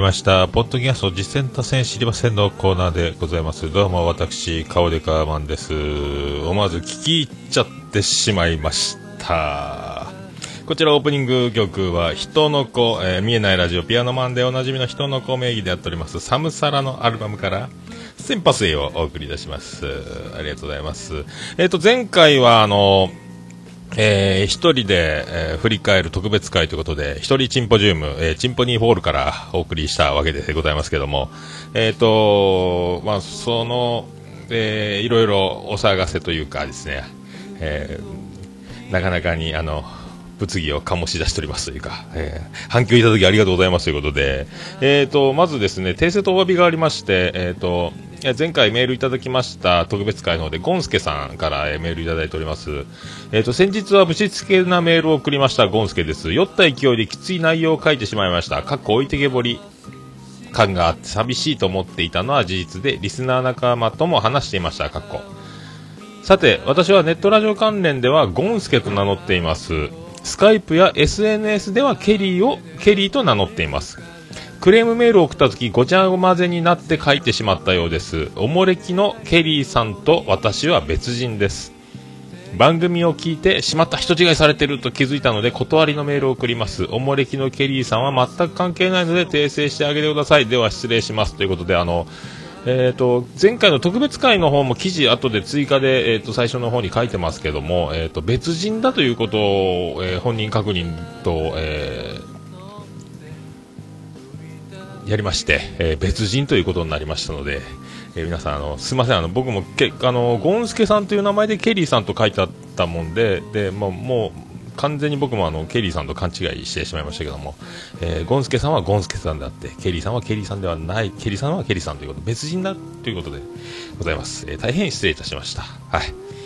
りました。ポッドキャスト実践多戦知りませんのコーナーでございます。どうも私、顔でかーマンです。思わず聞き入っちゃってしまいました。こちらオープニング曲は人の子、えー見えないラジオピアノマンでおなじみの人の子名義でやっておりますサムサラのアルバムからセンパスへをお送りいたします。ありがとうございます。えっ、と、前回はあの、えー一人で、えー振り返る特別会ということで、一人チンポジウム、えーチンポニーホールからお送りしたわけでございますけども、えっ、と、まあ、その、えーいろいろお騒がせというかですね、えーなかなかに、あの、物議を醸し出しておりますというか、えー反響いただきありがとうございますということで、えっ、と、まずですね、訂正とお詫びがありまして、えっ、と、前回メールいただきました特別会の方で、ゴンスケさんから、メールいただいております。えっ、と、先日はぶしつけなメールを送りましたゴンスケです。酔った勢いできつい内容を書いてしまいました。かっこ置いてけぼり。感があって寂しいと思っていたのは事実で、リスナー仲間とも話していました。かっこ。さて、私はネットラジオ関連ではゴンスケと名乗っています。スカイプや SNS ではケリーをケリーと名乗っています。クレームメールを送った時ごちゃ混ぜになって書いてしまったようです。おもれきのケリーさんと私は別人です。番組を聞いてしまった人違いされてると気づいたので断りのメールを送ります。おもれきのケリーさんは全く関係ないので訂正してあげてください。では失礼します。ということで、あの、えー、と前回の特別会の方も記事後で追加で、えー、と最初の方に書いてますけども、えー、と別人だということを、えー本人確認と、えーやりまして、えー別人ということになりましたので、えー皆さんあのすいませんあの僕もけあのゴンスケさんという名前でケリーさんと書いてあったもんでで、まあ、もう完全に僕もあのケリーさんと勘違いしてしまいましたけども、えーゴンスケさんはゴンスケさんであってケリーさんはケリーさんではないケリーさんはケリーさんということ別人だということでございます、えー大変失礼いたしました。はい。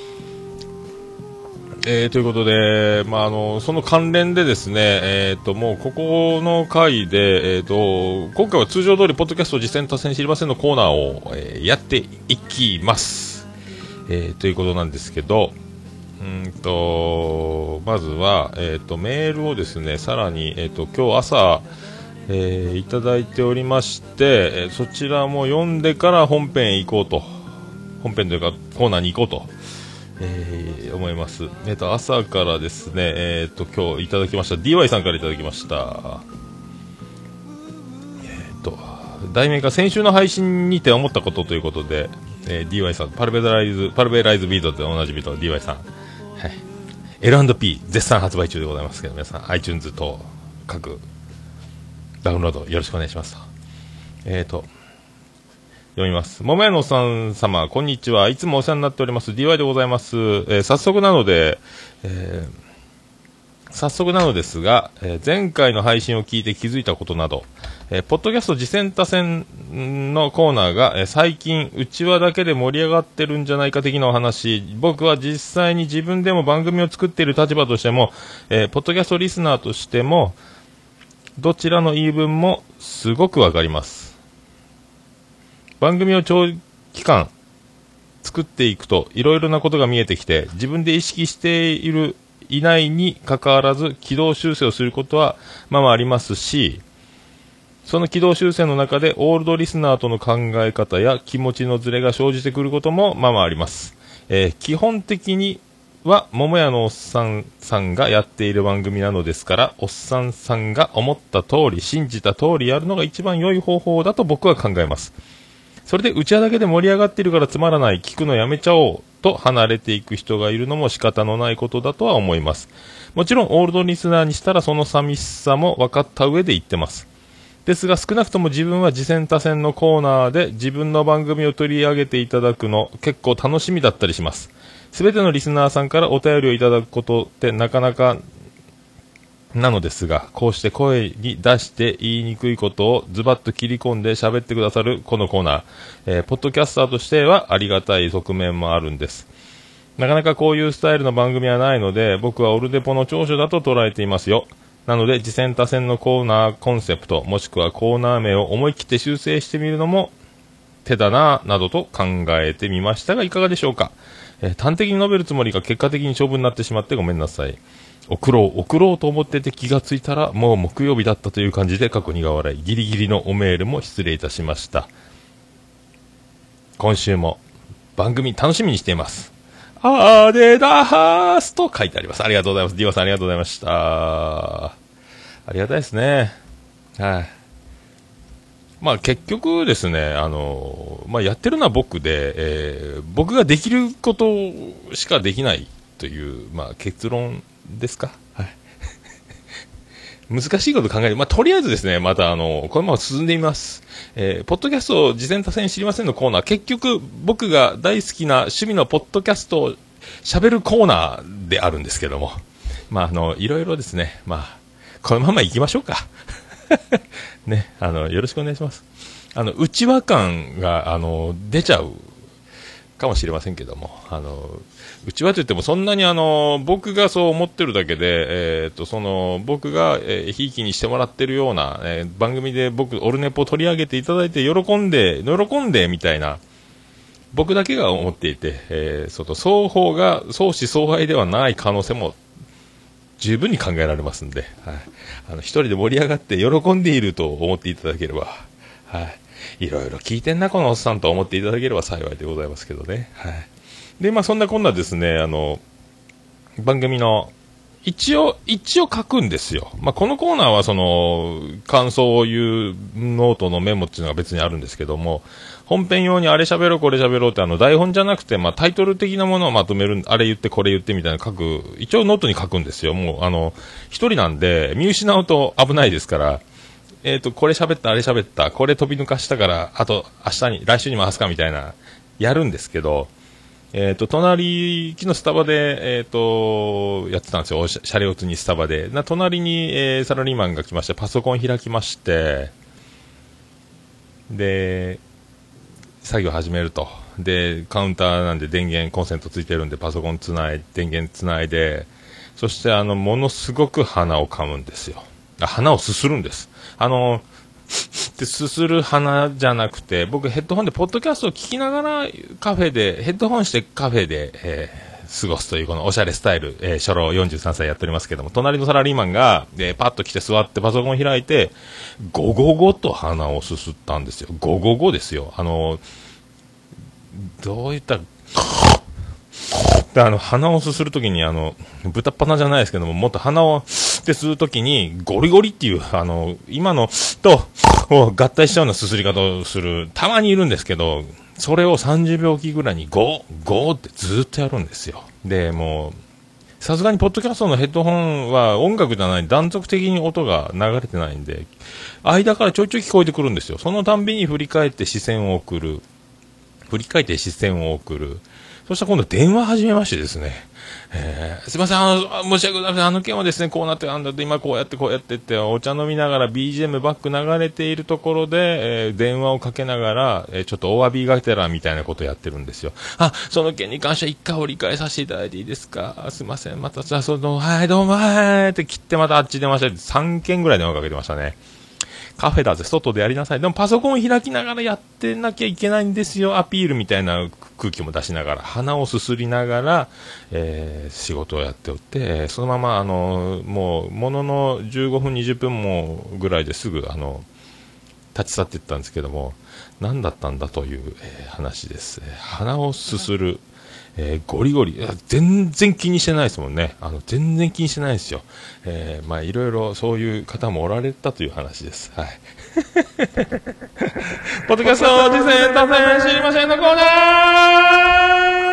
えーということで、まあ、あのその関連でですね、えー、ともうここの回で、えー、と今回は通常通り、ポッドキャスト実践達成知りませんのコーナーを、えーやっていきます、えーということなんですけど、うんとまずは、えー、とメールをですねさらに、えー、と今日朝、えーいただいておりまして、えそちらも読んでから本編行こうと本編というかコーナーに行こうと。えー思います。えっ、と、朝からですね、えっ、と、今日いただきました、DY さんからいただきました。えっ、と、題名が先週の配信にて思ったことということで、えー DY さん、パルベライズ、パルベライズビートでおなじみと DY さん、はい。L&P 絶賛発売中でございますけど、皆さん、iTunes 等各ダウンロードよろしくお願いしますと。えっ、と、読みます。桃屋のおっさん様、こんにちは。いつもお世話になっております。DY でございます。えー早速なので、えー早速なのですが、えー前回の配信を聞いて気づいたことなど、えーポッドキャスト次戦多戦のコーナーが、えー最近、うちわだけで盛り上がってるんじゃないか的なお話、僕は実際に自分でも番組を作っている立場としても、えーポッドキャストリスナーとしても、どちらの言い分もすごくわかります。番組を長期間作っていくといろいろなことが見えてきて自分で意識しているいないにかかわらず軌道修正をすることはまあまあありますしその軌道修正の中でオールドリスナーとの考え方や気持ちのズレが生じてくることもまあまああります、えー基本的には桃屋のおっさんさんがやっている番組なのですからおっさんさんが思った通り信じた通りやるのが一番良い方法だと僕は考えます。それでうちわだけで盛り上がっているからつまらない、聞くのやめちゃおうと離れていく人がいるのも仕方のないことだとは思います。もちろんオールドリスナーにしたらその寂しさも分かった上で言ってます。ですが少なくとも自分は次戦他戦のコーナーで自分の番組を取り上げていただくの結構楽しみだったりします。すべてのリスナーさんからお便りをいただくことってなかなかなのですが、こうして声に出して言いにくいことをズバッと切り込んで喋ってくださるこのコーナー、えー、ポッドキャスターとしてはありがたい側面もあるんです。なかなかこういうスタイルの番組はないので、僕はオルデポの長所だと捉えていますよ。なので、次戦多戦のコーナーコンセプト、もしくはコーナー名を思い切って修正してみるのも手だな、などと考えてみましたが、いかがでしょうか？えー、端的に述べるつもりが結果的に勝負になってしまってごめんなさい。送ろう、送ろうと思ってて気がついたら、もう木曜日だったという感じで過去苦笑い、ギリギリのおメールも失礼いたしました。今週も番組楽しみにしています。あーでだーすと書いてあります。ありがとうございます。ディオさんありがとうございました。ありがたいですね。はい。まあ結局ですね、あの、まあやってるのは僕で、えー、僕ができることしかできないという、まあ結論ですか？はい。難しいこと考える。まあ、とりあえずですね、またあの、このまま進んでみます。えー、ポッドキャスト事前多戦知りませんのコーナー、結局僕が大好きな趣味のポッドキャストを喋るコーナーであるんですけども、まあ、あの、いろいろですね、まあ、このまま行きましょうか。ね、あの、よろしくお願いします。あの、内輪感が、あの、出ちゃうかもしれませんけども、あの、うちはといってもそんなにあの、僕がそう思ってるだけで、えっ、と、その、僕が、ひいきにしてもらってるような、えー、番組で僕、オルネポを取り上げていただいて喜んで、喜んで、みたいな、僕だけが思っていて、えー、その、双方が相思相愛ではない可能性も十分に考えられますんで、はい。あの、一人で盛り上がって喜んでいると思っていただければ、はい。いろいろ聞いてんな、このおっさんと思っていただければ幸いでございますけどね。はい。で、まあそんなこんなですね、あの、番組の、一応、一応書くんですよ。まあ、このコーナーはその、感想を言うノートのメモっていうのが別にあるんですけども、本編用にあれ喋ろう、これ喋ろうってあの、台本じゃなくて、まあ、タイトル的なものをまとめる、あれ言って、これ言ってみたいな書く、一応ノートに書くんですよ。もう、あの、一人なんで、見失うと危ないですから、えっ、ー、と、これ喋った、あれ喋った、これ飛び抜かしたから、あと、明日に、来週に回すかみたいな、やるんですけど、えっ、ー、と、隣、昨日スタバで、えっ、ー、と、やってたんですよ。シャレオツにスタバで。な、隣に、えー、サラリーマンが来まして、パソコン開きまして、で、作業始めると。で、カウンターなんで電源、コンセントついてるんで、パソコンつない、電源つないで、そして、あの、ものすごく鼻を噛むんですよ。あ、鼻をすするんです。あの、で、すする花じゃなくて、僕ヘッドホンでポッドキャストを聞きながらカフェで、ヘッドホンしてカフェで、えー、過ごすというこのおしゃれスタイル、えー、初老43歳やっておりますけども、隣のサラリーマンが、えー、パッと来て座ってパソコンを開いて、ゴゴゴと鼻をすすったんですよ。ゴゴゴですよ。あの、どういったら、で、あの、鼻をすするときに、あの、豚っ鼻じゃないですけども、もっと鼻を、ってするときに、ゴリゴリっていう、あの、今のと、合体したようなすすり方をする、たまにいるんですけど、それを30秒おきぐらいにゴー、ゴーってずっとやるんですよ。で、もう、さすがにポッドキャストのヘッドホンは音楽じゃない、断続的に音が流れてないんで、間からちょいちょい聞こえてくるんですよ。そのたんびに振り返って視線を送る。振り返って視線を送る。そしたら今度電話始めましてですね、えー、すいません、あの、申し訳ございません、あの件はですね、こうなって、あんだって、今こうやってこうやってって、お茶飲みながら BGM バック流れているところで、えー、電話をかけながら、えー、ちょっとお詫びがてらみたいなことやってるんですよ。あ、その件に関しては一回折り返させていただいていいですか？すいません、また、じゃあ、その、はい、どうも、はい、って切ってまたあっち出ました。3件ぐらい電話かけてましたね。カフェだぜ、外でやりなさい。でもパソコン開きながらやってなきゃいけないんですよ、アピールみたいな空気も出しながら、鼻をすすりながら、えー、仕事をやっておって、そのまま、あの、もう、ものの15分、20分もぐらいですぐ、あの、立ち去っていったんですけども、何だったんだという、えー、話です。鼻をすする。えー、ゴリゴリ、全然気にしてないですもんね。あの、全然気にしてないですよ。えー、まあ、いろいろそういう方もおられたという話です。はい。ポッドキャスト、実践、達成、知りませんのコーナー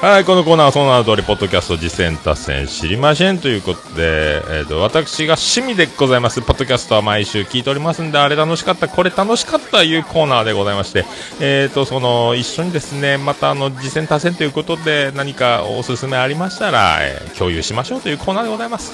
はい、このコーナーはその名の通り、ポッドキャスト実践達成知りませんということで、えっ、と、私が趣味でございます、ポッドキャストは毎週聞いておりますんで、あれ楽しかった、これ楽しかったいうコーナーでございまして、えっ、と、その、一緒にですね、またあの、実践達成ということで、何かおすすめありましたら、えー共有しましょうというコーナーでございます。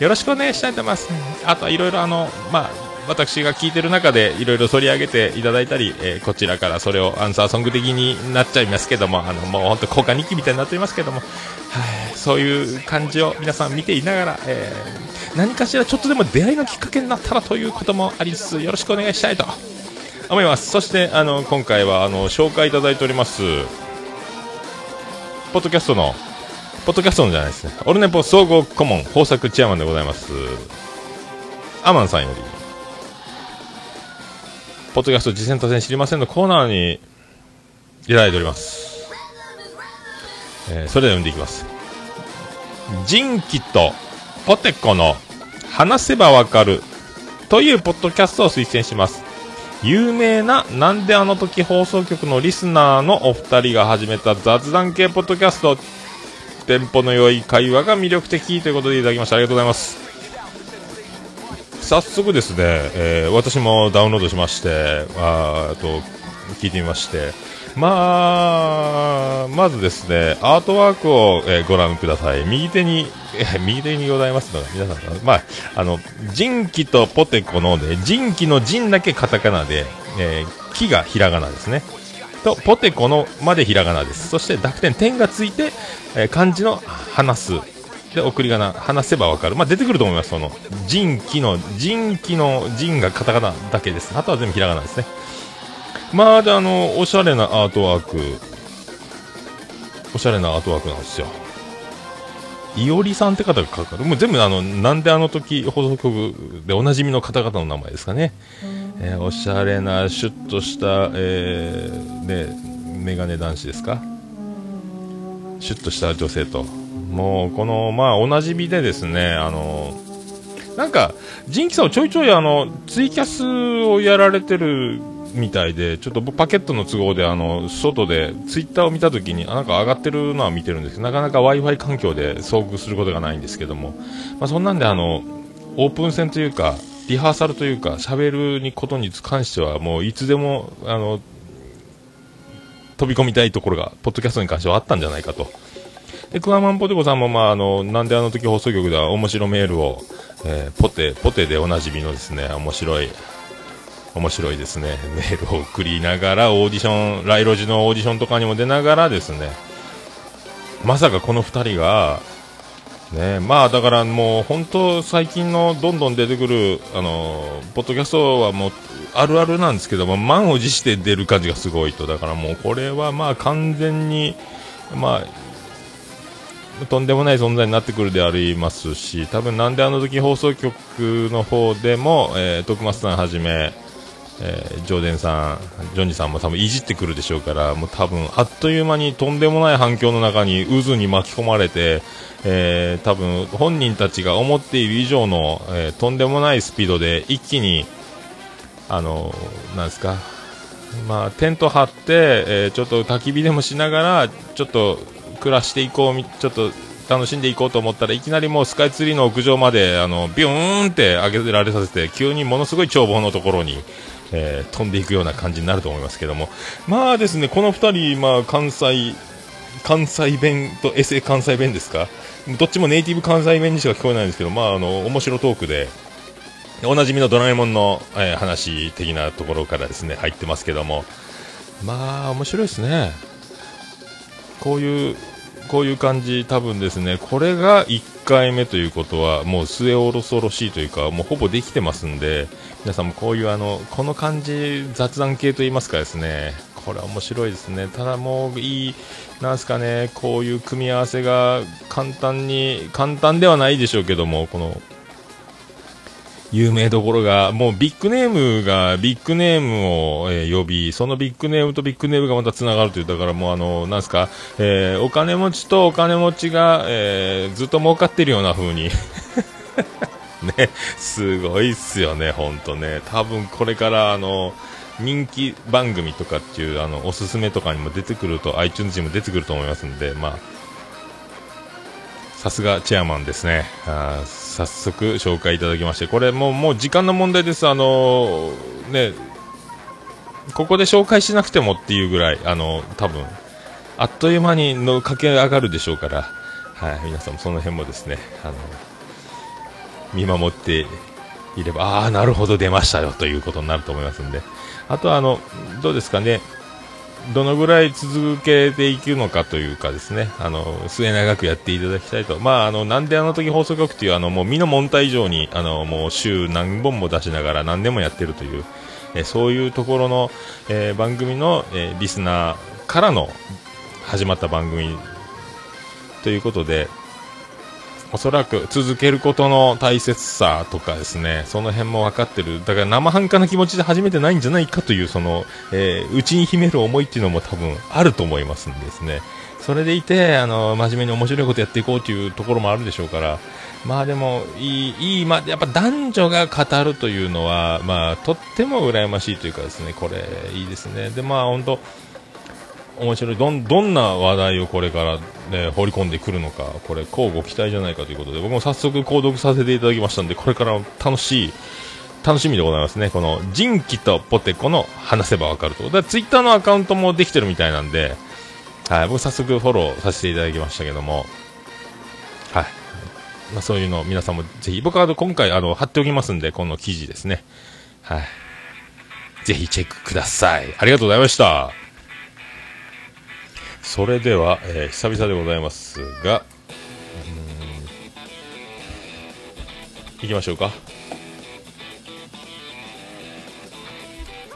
よろしくお願いしたいと思います。あとはいろいろあの、まあ、私が聞いてる中でいろいろ取り上げていただいたり、えーこちらからそれをアンサーソング的になっちゃいますけども、あの、もう本当交換日記みたいになっていますけども、はい、そういう感じを皆さん見ていながら、えー何かしらちょっとでも出会いのきっかけになったらということもありつつ、よろしくお願いしたいと思います。そして、あの、今回は、あの、紹介いただいております、ポッドキャストの、ポッドキャストのじゃないですね、オルネポ総合顧問豊作チアマンでございます、アマンさんより、ポッドキャスト実践達成知りませんのコーナーにいただいております。えーそれでは読んでいきます。人気とポテコの話せばわかるというポッドキャストを推薦します。有名ななんであの時放送局のリスナーのお二人が始めた雑談系ポッドキャストテンポの良い会話が魅力的ということでいただきましたありがとうございます早速ですね、えー私もダウンロードしましてあと聞いてみまして。まあまずですねアートワークを、えーご覧ください。右手に、えー右手にございますのが皆さんまああの人気とポテコので人気の人だけカタカナで、えー木がひらがなですね。とポテコのまでひらがなです。そして濁点点がついて、えー漢字の話す。で送り仮名話せばわかる。まあ出てくると思いますその人気の人気の人がカタカナだけです。あとは全部ひらがなですね。まあであのおしゃれなアートワーク。おしゃれなアートワークなんですよ。いおりさんって方が書かれる。もう全部あのなんであの時放送局でおなじみの方々の名前ですかね、えーおしゃれなシュッとした、えーねメガネ男子ですか。シュッとした女性ともうこのまあおなじみでですねあのなんかジンキさんをちょいちょいあのツイキャスをやられてるみたいでちょっとパケットの都合であの外でツイッターを見たときになんか上がってるのは見てるんですけどなかなか w i f i 環境で遭遇することがないんですけども、まあ、そんなんであのオープン戦というかリハーサルというか喋るにことに関してはもういつでもあの飛び込みたいところがポッドキャストに関してはあったんじゃないかと。で、クワマンポテコさんも、まあ、あの、なんであの時放送局では面白メールを、えーポテ、ポテでおなじみのですね、面白い、面白いですね、メールを送りながら、オーディション、ライロジのオーディションとかにも出ながらですね、まさかこの二人が、ね、まあだからもう本当最近のどんどん出てくるあのポッドキャストはもうあるあるなんですけども満を持して出る感じがすごいと。だからもうこれはまあ完全にまあとんでもない存在になってくるでありますし多分なんであの時放送局の方でも、えー徳松さんはじめえー、ジョーデンさん、ジョニーさんも多分いじってくるでしょうから、もう多分あっという間にとんでもない反響の中に渦に巻き込まれて、えー多分本人たちが思っている以上の、えーとんでもないスピードで一気に、あのなんですか、まあ、テント張って、えーちょっと焚き火でもしながら、ちょっと暮らしていこう、ちょっと楽しんでいこうと思ったらいきなりもうスカイツリーの屋上まであのビューンって上げられさせて急にものすごい眺望のところに、えー飛んでいくような感じになると思いますけども。まあですねこの2人、まあ、関西関西弁とエセ関西弁ですか？どっちもネイティブ関西弁にしか聞こえないんですけどまああの面白トークでおなじみのドラえもんの、えー話的なところからですね入ってますけども。まあ面白いですね。こういうこういう感じ多分ですね。これが1回目ということはもう末恐ろしいというかもうほぼできてますんで皆さんもこういうあのこの感じ雑談系といいますかですね。これは面白いですね。ただもういいなんすかねこういう組み合わせが簡単に簡単ではないでしょうけどもこの有名どころが、もうビッグネームがビッグネームを、えー呼び、そのビッグネームとビッグネームがまた繋がるという、だからもうあの、なんすか、えーお金持ちとお金持ちが、えーずっと儲かってるような風に。ね、すごいっすよね、ほんとね。多分これからあの、人気番組とかっていうあのおすすめとかにも出てくると iTunes にも出てくると思いますんでまあさすがチェアマンですねあ早速紹介いただきましてこれもうもう時間の問題です。あのねここで紹介しなくてもっていうぐらいあの多分あっという間にの駆け上がるでしょうからはい皆さんもその辺もですねあの見守っていれば、ああ、なるほど、出ましたよということになると思いますんで、あとはあの、どうですかね、どのぐらい続けていくのかというかですね、あの、末永くやっていただきたいと。まあ、あの、なんであの時放送局っていう、あの、もう身の問題以上に、あの、もう週何本も出しながら何でもやってるという、えそういうところの、えー、番組の、えー、リスナーからの始まった番組ということで、おそらく続けることの大切さとかですね、その辺も分かってる。だから生半可な気持ちで始めてないんじゃないかという、その、えー、内に秘める思いっていうのも多分あると思いますんですね。それでいて、あの、真面目に面白いことやっていこうというところもあるでしょうから、まあでも、いい、いい、まあ、やっぱ男女が語るというのは、まあ、とっても羨ましいというかですね、これ、いいですね。で、まあ、本当面白い。どんどんな話題をこれから、ね、放り込んでくるのかこれ交互期待じゃないかということで僕も早速購読させていただきましたのでこれから楽しい楽しみでございますね。この人気とポテコの話せばわかると。だツイッターのアカウントもできてるみたいなんで、はい、僕早速フォローさせていただきましたけども。はい。まあ、そういうのを皆さんもぜひ僕は今回あの貼っておきますんでこの記事ですね。はい。ぜひチェックください。ありがとうございました。それでは、えー、久々でございますが、いきましょうか。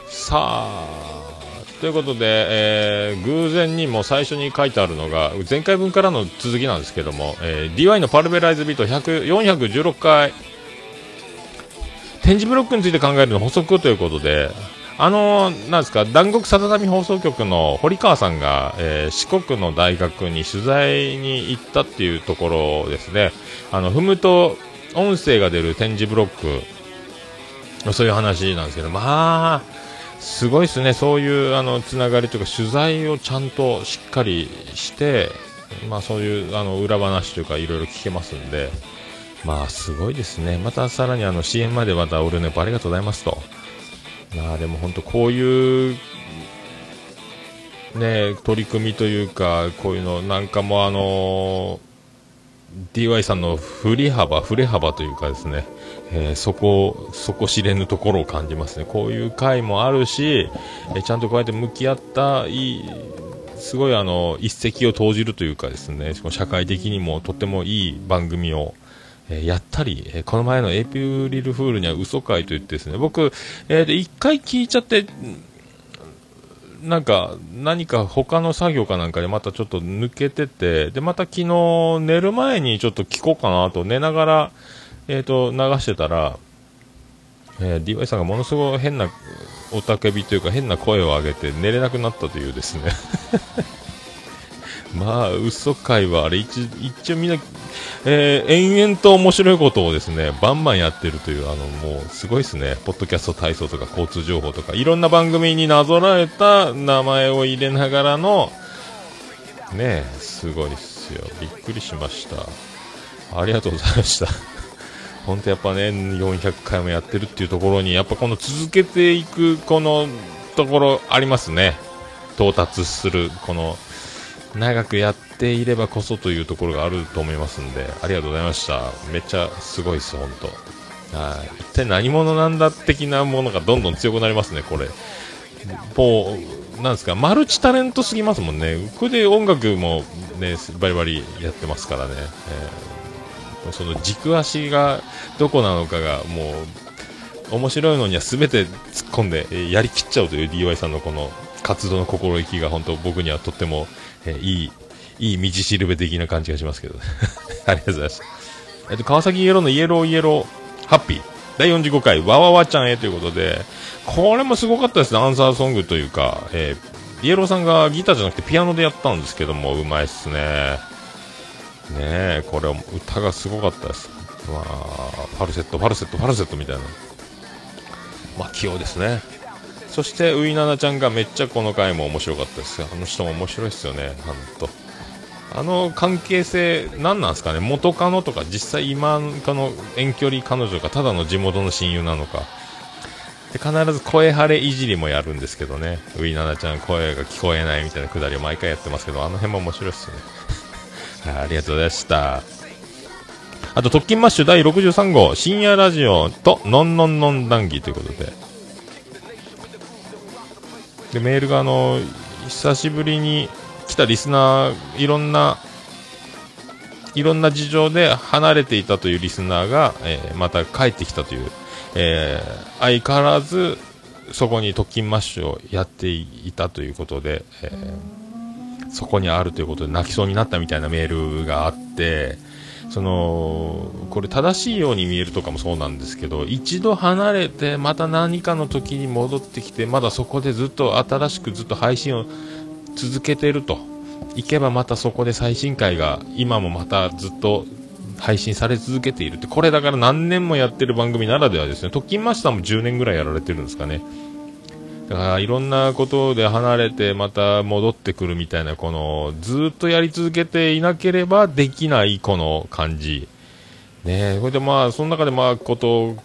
さあ、ということで、えー、偶然にも最初に書いてあるのが、前回分からの続きなんですけども、えー、DY のパルベライズビート416回、展示ブロックについて考えるの補足ということで、あのー、なんですか、南国さだ波放送局の堀川さんが、えー、四国の大学に取材に行ったっていうところですね。あの、踏むと音声が出る展示ブロック、そういう話なんですけど、まあ、すごいですね。そういう、あの、つながりというか、取材をちゃんとしっかりして、まあ、そういう、あの、裏話というか、いろいろ聞けますんで、まあ、すごいですね。またさらにあの、CM までまたオルネポありがとうございますと。まあでも本当こういうね取り組みというかこういうのなんかもあの DY さんの振り幅振れ幅というかですね、えー、そこそこ知れぬところを感じますね。こういう回もあるし、えー、ちゃんとこうやって向き合ったいいすごいあの一石を投じるというかですね社会的にもとってもいい番組をえやったり、えこの前のエイプリルフールには嘘会と言ってですね、僕、えー、一回聞いちゃって、なんか、何か他の作業かなんかでまたちょっと抜けてて、で、また昨日寝る前にちょっと聞こうかなと寝ながら、えっ、ー、と、流してたら、えー、DY さんがものすごい変なおたけびというか変な声を上げて寝れなくなったというですね。まあ、嘘会はあれ一、一応みんな、えー、延々と面白いことをですね、バンバンやってるという、あの、もう、すごいですね。ポッドキャスト体操とか交通情報とか、いろんな番組になぞらえた名前を入れながらの、ねすごいっすよ。びっくりしました。ありがとうございました。本当やっぱね、400回もやってるっていうところに、やっぱこの続けていく、このところありますね。到達する、この、長くやっていればこそというところがあると思いますんで、ありがとうございました。めっちゃすごいです、本当。はい。一体何者なんだ的なものがどんどん強くなりますね、これ。もう、なんですか、マルチタレントすぎますもんね。これで音楽もね、バリバリやってますからね。えー、その軸足がどこなのかがもう、面白いのには全て突っ込んで、やりきっちゃうという DY さんのこの活動の心意気が本当僕にはとってもえー、いい、いい道しるべ的な感じがしますけど、ね、ありがとうございます。えっと、川崎イエローのイエローイエローハッピー。第45回、わわわちゃんへということで、これもすごかったですね、アンサーソングというか、えー、イエローさんがギターじゃなくてピアノでやったんですけども、うまいっすね。ねえ、これ、歌がすごかったです。まあ、ファルセット、ファルセット、ファルセットみたいな。まあ、器用ですね。そしてういななちゃんがめっちゃこの回も面白かったですあの人も面白いですよね。ほんと。あの関係性何なんですかね。元カノとか実際今かの遠距離彼女がただの地元の親友なのか。で必ず声晴れいじりもやるんですけどね。ういななちゃん声が聞こえないみたいなくだりを毎回やってますけどあの辺も面白いっすよね。ありがとうございました。あと、特勤マッシュ第63号、深夜ラジオと、のんのんのん談義ということで。で、メールがあの、久しぶりに来たリスナー、いろんな、いろんな事情で離れていたというリスナーが、えー、また帰ってきたという、えー、相変わらず、そこに特勤マッシュをやっていたということで、えー、そこにあるということで泣きそうになったみたいなメールがあって、そのこれ正しいように見えるとかもそうなんですけど一度離れてまた何かの時に戻ってきてまだそこでずっと新しくずっと配信を続けてると。いけばまたそこで最新回が今もまたずっと配信され続けているって。これだから何年もやってる番組ならではですね。特勤マスターも10年ぐらいやられてるんですかね。だからいろんなことで離れてまた戻ってくるみたいなこのずっとやり続けていなければできないこの感じ。ねこれでまあその中でまあこと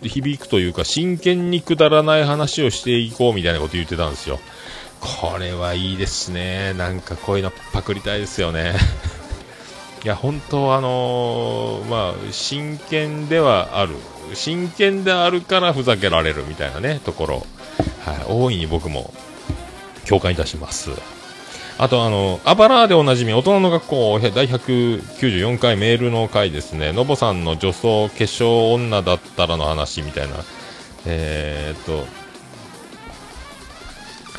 ぐ響くというか真剣にくだらない話をしていこうみたいなこと言ってたんですよ。これはいいですね。なんかこういうのパクりたいですよね。いや本当あのー、まあ真剣ではある。真剣であるからふざけられるみたいなねところ。はい、大いに僕も共感いたします。あと、あの、アバラーでおなじみ、大人の学校第194回メールの回ですね、のぼさんの女装化粧女だったらの話みたいな、えー、っと、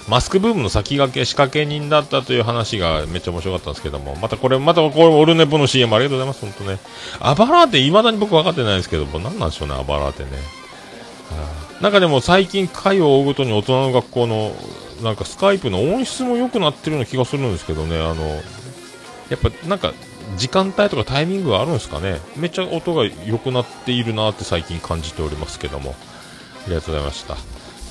マスクブームの先駆け、仕掛け人だったという話がめっちゃ面白かったんですけども、またこれ、またこれ、オルネポの CM ありがとうございます、本当ね。アバラーって未だに僕分かってないんですけども、何なんでしょうね、アバラーってね。なんかでも最近回を追うごとに大人の学校のなんかスカイプの音質も良くなってるような気がするんですけどねあのやっぱなんか時間帯とかタイミングがあるんですかね。めっちゃ音が良くなっているなって最近感じておりますけども。ありがとうございました、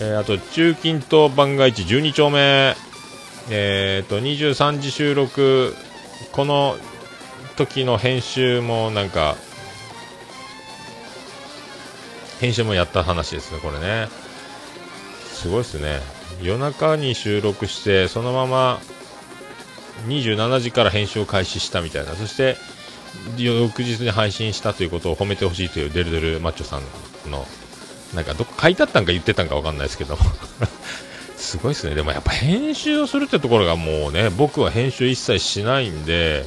えー、あと中近東番外地12丁目。えー、と23時収録。この時の編集もなんか編集もやった話ですね、これね。すごいですね。夜中に収録して、そのまま27時から編集を開始したみたいな。そして、翌日に配信したということを褒めてほしいというデルデルマッチョさんの、なんかどっか書いてあったんか言ってたんかわかんないですけども すごいですね。でもやっぱ編集をするってところがもうね、僕は編集一切しないんで、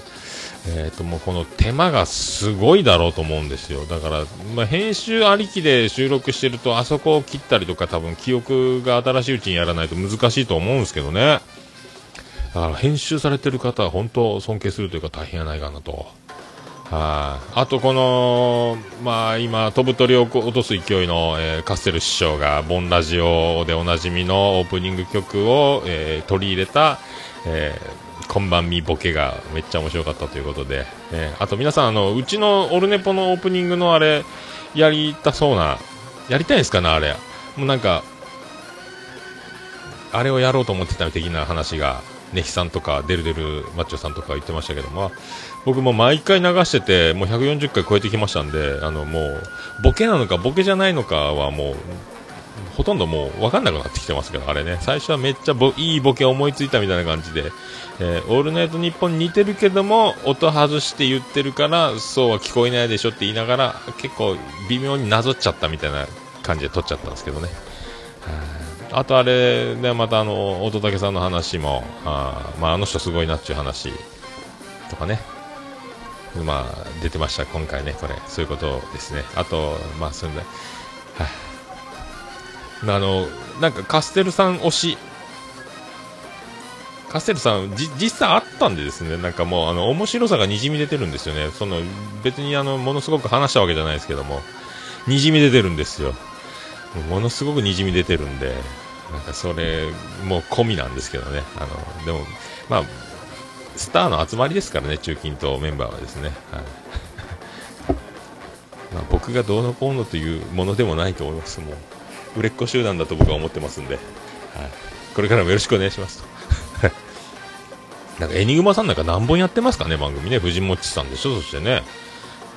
えーと、もうこの手間がすごいだろうと思うんですよ。だから、まあ、編集ありきで収録してるとあそこを切ったりとか多分記憶が新しいうちにやらないと難しいと思うんですけどね。だから編集されてる方は本当尊敬するというか大変やないかなと。はい、あとこの、まあ、今、飛ぶ鳥を落とす勢いの、えー、カステル師匠が、ボンラジオでおなじみのオープニング曲を、えー、取り入れた、えーこんばんみボケがめっちゃ面白かったということで、えー、あと皆さんあのうちのオルネポのオープニングのあれやりたそうなやりたいんですかねあれ。もうなんかあれをやろうと思ってた的な話がネヒさんとかデルデルマッチョさんとか言ってましたけども。僕も毎回流しててもう140回超えてきましたんであのもうボケなのかボケじゃないのかはもうほとんどもう分かんなくなってきてますけど、あれね、最初はめっちゃぼいいボケ思いついたみたいな感じで、えー、オールナイトニッポン似てるけども、音外して言ってるから、そうは聞こえないでしょって言いながら、結構微妙になぞっちゃったみたいな感じで撮っちゃったんですけどね。あとあれね、またあの、乙武さんの話も、あまあ、あの人すごいなっていう話とかね、まあ、出てました、今回ね、これ、そういうことですね。あと、まあ、そんで、はあ。あの、なんかカステルさん推し、カステルさんじ、実際あったんでですね、なんかもう、あの、面白さがにじみ出てるんですよね。その、別にあの、ものすごく話したわけじゃないですけども、にじみ出てるんですよ。ものすごくにじみ出てるんで、なんかそれ、もう込みなんですけどね。あの、でも、まあ、スターの集まりですからね、中近東メンバーはですね。はい まあ、僕がどうのこうのというものでもないと思います。もう売れっ子集団だと僕は思ってますんで、これからもよろしくお願いしますと。なんかエニグマさんなんか何本やってますかね、番組ね。藤もちさんでしょ、そしてね。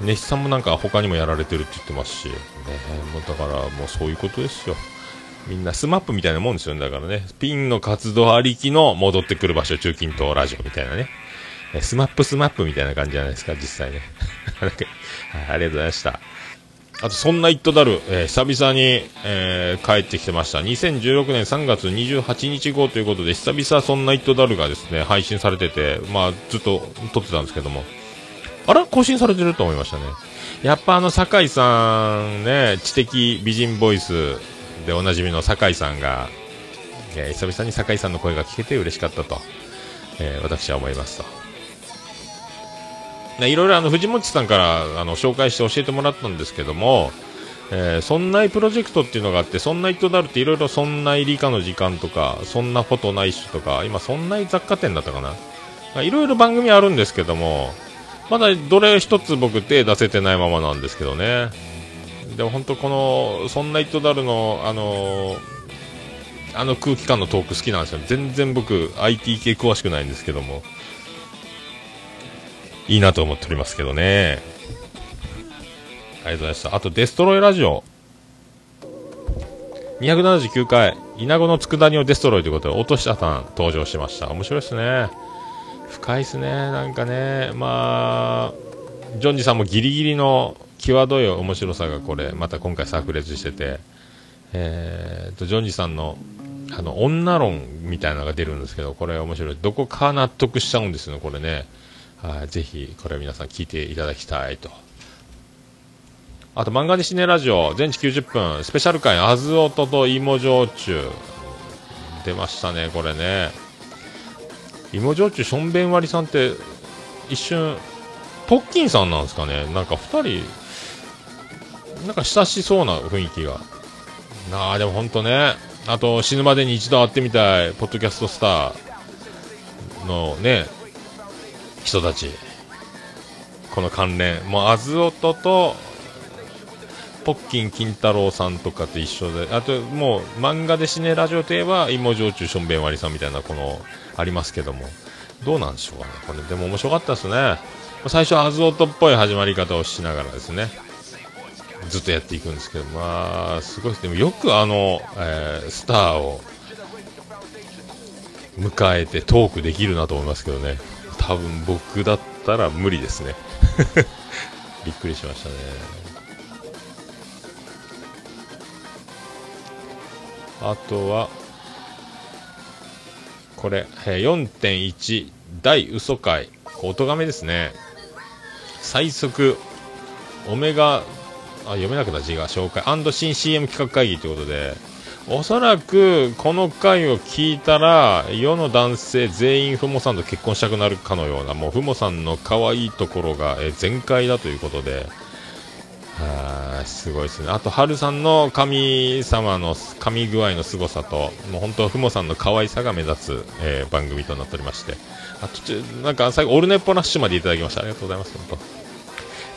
ネヒさんもなんか他にもやられてるって言ってますし、ね、もうだからもうそういうことですよ。みんなスマップみたいなもんですよね。だからね、ピンの活動ありきの戻ってくる場所、中近東ラジオみたいなね。スマップスマップみたいな感じじゃないですか、実際ね。はい、ありがとうございました。あと、そんなイットダル、えー、久々に、えー、帰ってきてました。2016年3月28日号ということで、久々そんなイットダルがですね、配信されてて、まあ、ずっと撮ってたんですけども、あら？更新されてると思いましたね。やっぱあの、酒井さんね、知的美人ボイスでおなじみの酒井さんが、えー、久々に酒井さんの声が聞けて嬉しかったと、え、私は思いますと。いろいろあの藤本さんからあの紹介して教えてもらったんですけども、えー、そんないプロジェクトっていうのがあって、そんないとなるっていろいろそんない理科の時間とか、そんなことないしとか、今そんない雑貨店だったかな。いろいろ番組あるんですけども、まだどれ一つ僕手出せてないままなんですけどね。でも本当この、そんなイットダルの、あのー、あの空気感のトーク好きなんですよ。全然僕 IT 系詳しくないんですけども。いいなと思っておりますけどね。ありがとうございました。あと、デストロイラジオ。279回、稲子の佃煮をデストロイということで、落としたさん登場しました。面白いですね。深いですね。なんかね、まあ、ジョンジさんもギリギリの際どい面白さがこれ、また今回炸裂してて、えーと、ジョンジさんの、あの、女論みたいなのが出るんですけど、これ面白い。どこか納得しちゃうんですよね、これね。はい、ぜひ、これ皆さん聞いていただきたいと。あと、漫画でシネラジオ、全治90分、スペシャル回、アズオトと芋焼酎。出ましたね、これね。芋焼酎、しょんべん割りさんって、一瞬、ポッキンさんなんですかね。なんか二人、なんか親しそうな雰囲気が。なあ、でも本当ね。あと、死ぬまでに一度会ってみたい、ポッドキャストスターのね、人たち。この関連。もうアズオトとポッキン金太郎さんとかと一緒で。あともう漫画でシネラジオといえば芋焼酎しょんべん割りさんみたいなこのありますけども。どうなんでしょうかね。これでも面白かったですね。最初はアズオトっぽい始まり方をしながらですね。ずっとやっていくんですけど。まあすごいでもよくあの、えー、スターを迎えてトークできるなと思いますけどね。多分僕だったら無理ですね。びっくりしましたね。あとはこれ4.1大嘘会おとがめですね。最速オメガあ読めなくなった字が紹介。新 CM 企画会議ということで。おそらくこの回を聞いたら世の男性全員ふもさんと結婚したくなるかのようなもうふもさんの可愛いところが全開だということではすごいですね。あと春さんの神様の神具合の凄さともう本当ふもさんの可愛さが目立つ、えー、番組となっておりまして。あ途中なんか最後オルネポラッシュまでいただきました。ありがとうございます本当。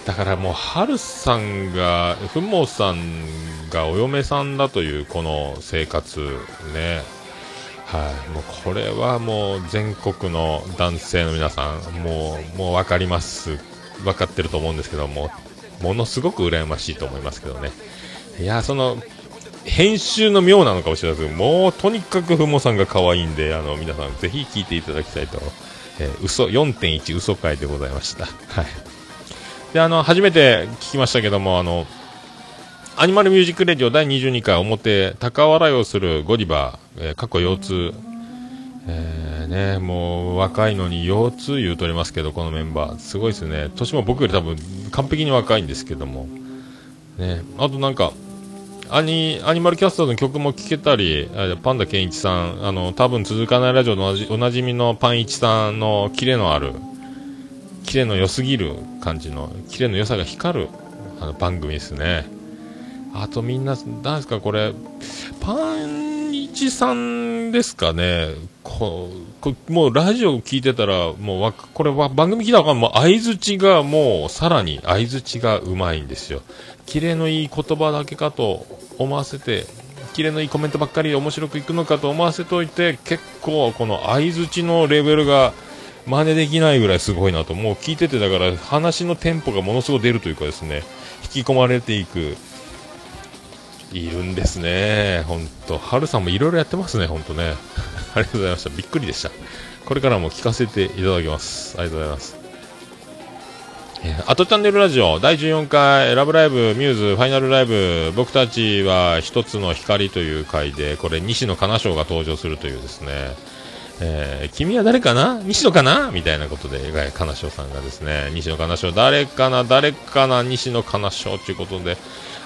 だからもう、春さんが、ふもさんがお嫁さんだというこの生活ね。はい、もうこれはもう全国の男性の皆さん、もう、もう分かります。分かってると思うんですけども、ものすごく羨ましいと思いますけどね。いや、その、編集の妙なのかもしれないですけど、もうとにかくふもさんが可愛いんで、あの、皆さんぜひ聞いていただきたいと、えー、嘘、4.1嘘回でございました。はい。で、あの、初めて聞きましたけども、あの、アニマルミュージックレディオ第22回表、高笑いをするゴディバー、えー、過去腰痛、えー、ね、もう若いのに腰痛言うとりますけど、このメンバー。すごいですね。年も僕より多分完璧に若いんですけども。ね、あとなんか、アニ、アニマルキャスターの曲も聴けたり、パンダケンイチさん、あの、多分続かないラジオのおなじみのパンイチさんのキレのある、キレの良すぎる感じの、キレの良さが光るあの番組ですね。あとみんな、なんですかこれ、パンイチさんですかね。ここもうラジオ聞いてたら、もうわ、これは番組聞いたらもう相づちがもうさらに相づちがうまいんですよ。キレのいい言葉だけかと思わせて、キレのいいコメントばっかり面白くいくのかと思わせといて結構この相づちのレベルが真似できないぐらいすごいなと。もう聞いててだから話のテンポがものすごく出るというかですね。引き込まれていく。いるんですね。本当。春さんもいろいろやってますね。本当ね。ありがとうございました。びっくりでした。これからも聞かせていただきます。ありがとうございます。えー、アトチャンネルラジオ。第14回ラブライブミューズ。ファイナルライブ。僕たちは一つの光という回でこれ西野カナ賞が登場するというですね。えー、君は誰かな？西野かな？みたいなことで、金賞さんがですね、西野金賞、誰かな？誰かな？西野金賞ということで、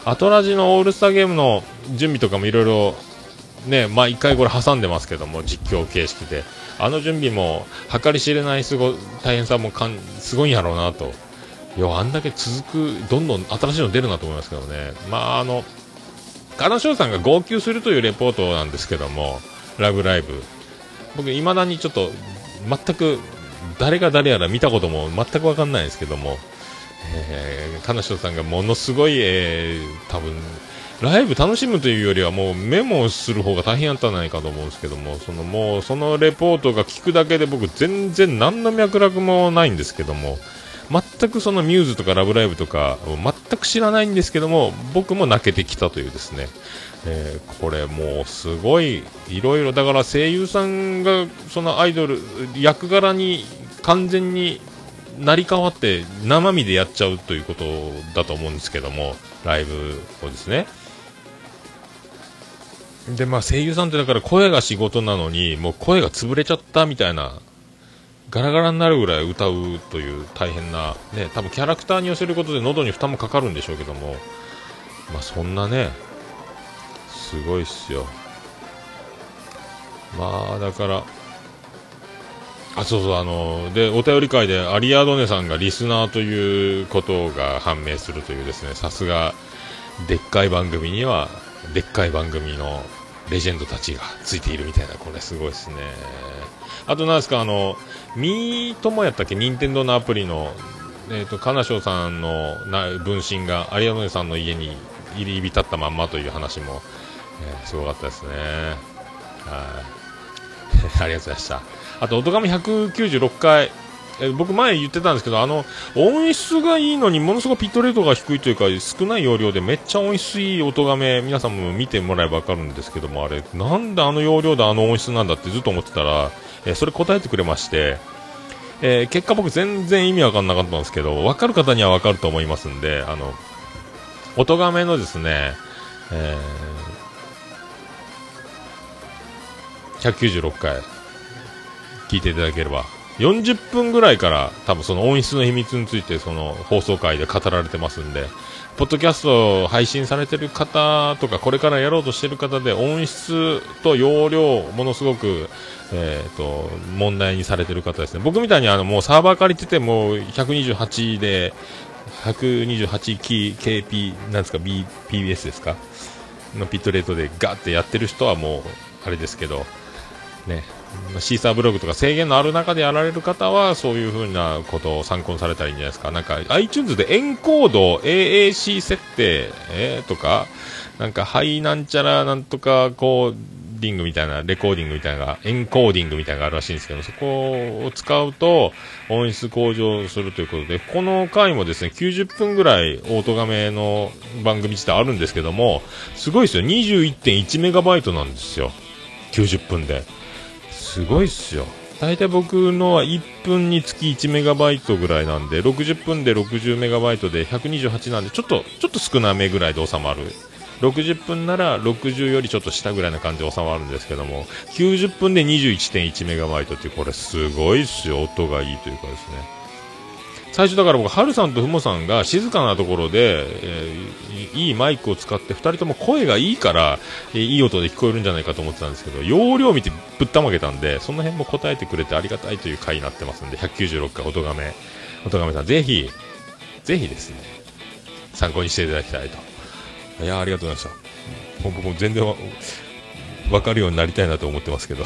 アトラジのオールスターゲームの準備とかもいろいろ、ね、まあ一回これ挟んでますけども、実況形式で。あの準備も、計り知れないすご、大変さもかん、すごいんやろうなと。いや、あんだけ続く、どんどん新しいの出るなと思いますけどね。まああの、金賞さんが号泣するというレポートなんですけども、ラブライブ。僕、いまだにちょっと、全く、誰が誰やら見たことも全く分かんないですけども、えー、金城さんがものすごい、えー、多分ライブ楽しむというよりはもうメモする方が大変やったんじゃないかと思うんですけどもそのもうそのレポートが聞くだけで僕全然何の脈絡もないんですけども全くそのミューズとかラブライブとか全く知らないんですけども僕も泣けてきたというですね。えー、これもうすごいいろいろだから声優さんがそのアイドル役柄に完全に成り代わって生身でやっちゃうということだと思うんですけどもライブをですね。でまあ声優さんってだから声が仕事なのにもう声が潰れちゃったみたいなガラガラになるぐらい歌うという大変なね多分キャラクターに寄せることで喉に負担もかかるんでしょうけどもまあそんなねすごいっすよ。まあだからあそうそうあのでお便り会でアリアドネさんがリスナーということが判明するというですねさすがでっかい番組にはでっかい番組のレジェンドたちがついているみたいなこれすごいですね。あとなんですかあのミートもやったっけ？任天堂のアプリのえっ、ー、と金賞さんのな分身がアリアドネさんの家に入り浸ったまんまという話もえー、すごかったですね。はい。ありがとうございました。あと、音亀196回、え僕前言ってたんですけど、あの、音質がいいのにものすごくピットレートが低いというか、少ない容量でめっちゃ音質いい音亀、皆さんも見てもらえばわかるんですけども、あれ、なんであの容量であの音質なんだってずっと思ってたら、えそれ答えてくれまして、えー、結果僕全然意味わかんなかったんですけど、わかる方にはわかると思いますんで、あの、音亀のですね、え196回聞いていただければ。40分ぐらいから多分その音質の秘密についてその放送回で語られてますんで。ポッドキャストを配信されてる方とかこれからやろうとしてる方で音質と容量ものすごく、えーと、問題にされてる方ですね。僕みたいにあのもうサーバー借りてても128で 128KP なんですか BPS ですか？のピットレートでガーッてやってる人はもうあれですけど。ね、シーサーブログとか制限のある中でやられる方はそういう風なことを参考にされたらいいんじゃないですか。なんか iTunes でエンコード AAC 設定、えー、とか、なんかハイなんちゃらなんとかコーディングみたいな、レコーディングみたいな、エンコーディングみたいなのがあるらしいんですけど、そこを使うと音質向上するということで、この回もですね、90分ぐらいオートガメの番組自体あるんですけども、すごいですよ。21.1メガバイトなんですよ。90分で。すごいっすよ。大体僕のは1分につき1メガバイトぐらいなんで、60分で60メガバイトで128なんで、ちょっと、ちょっと少なめぐらいで収まる。60分なら60よりちょっと下ぐらいな感じで収まるんですけども、90分で21.1メガバイトってこれすごいっすよ。音がいいというかですね。最初だから僕、ハルさんとふもさんが静かなところで、えー、いいマイクを使って2人とも声がいいから、えー、いい音で聞こえるんじゃないかと思ってたんですけど、容量見てぶったまげたんで、その辺も答えてくれてありがたいという回になってますんで、196回音がめ、音がめさん、ぜひ、ぜひですね、参考にしていただきたいと。いやありがとうございました。僕も全然わ分かるようになりたいなと思ってますけど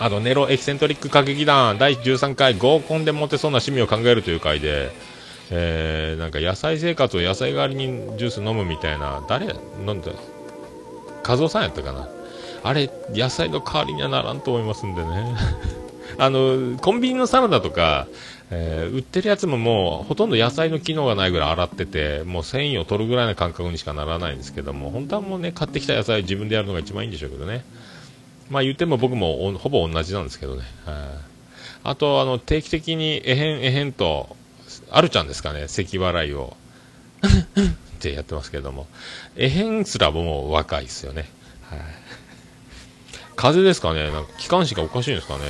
あと、ネロエキセントリック歌劇団第13回合コンでモテそうな趣味を考えるという回で、えー、なんか野菜生活を野菜代わりにジュース飲むみたいな、誰飲んで、和夫さんやったかな。あれ、野菜の代わりにはならんと思いますんでね。あの、コンビニのサラダとか、えー、売ってるやつももうほとんど野菜の機能がないぐらい洗っててもう繊維を取るぐらいの感覚にしかならないんですけども本当はもうね買ってきた野菜自分でやるのが一番いいんでしょうけどねまあ言っても僕もほぼ同じなんですけどね、あとあの定期的にえへんえへんとあるちゃんですかね。咳払いを。ってやってますけども。えへんすらもう若いですよね、はい、風邪ですかね。なんか気管支がおかしいんですかね。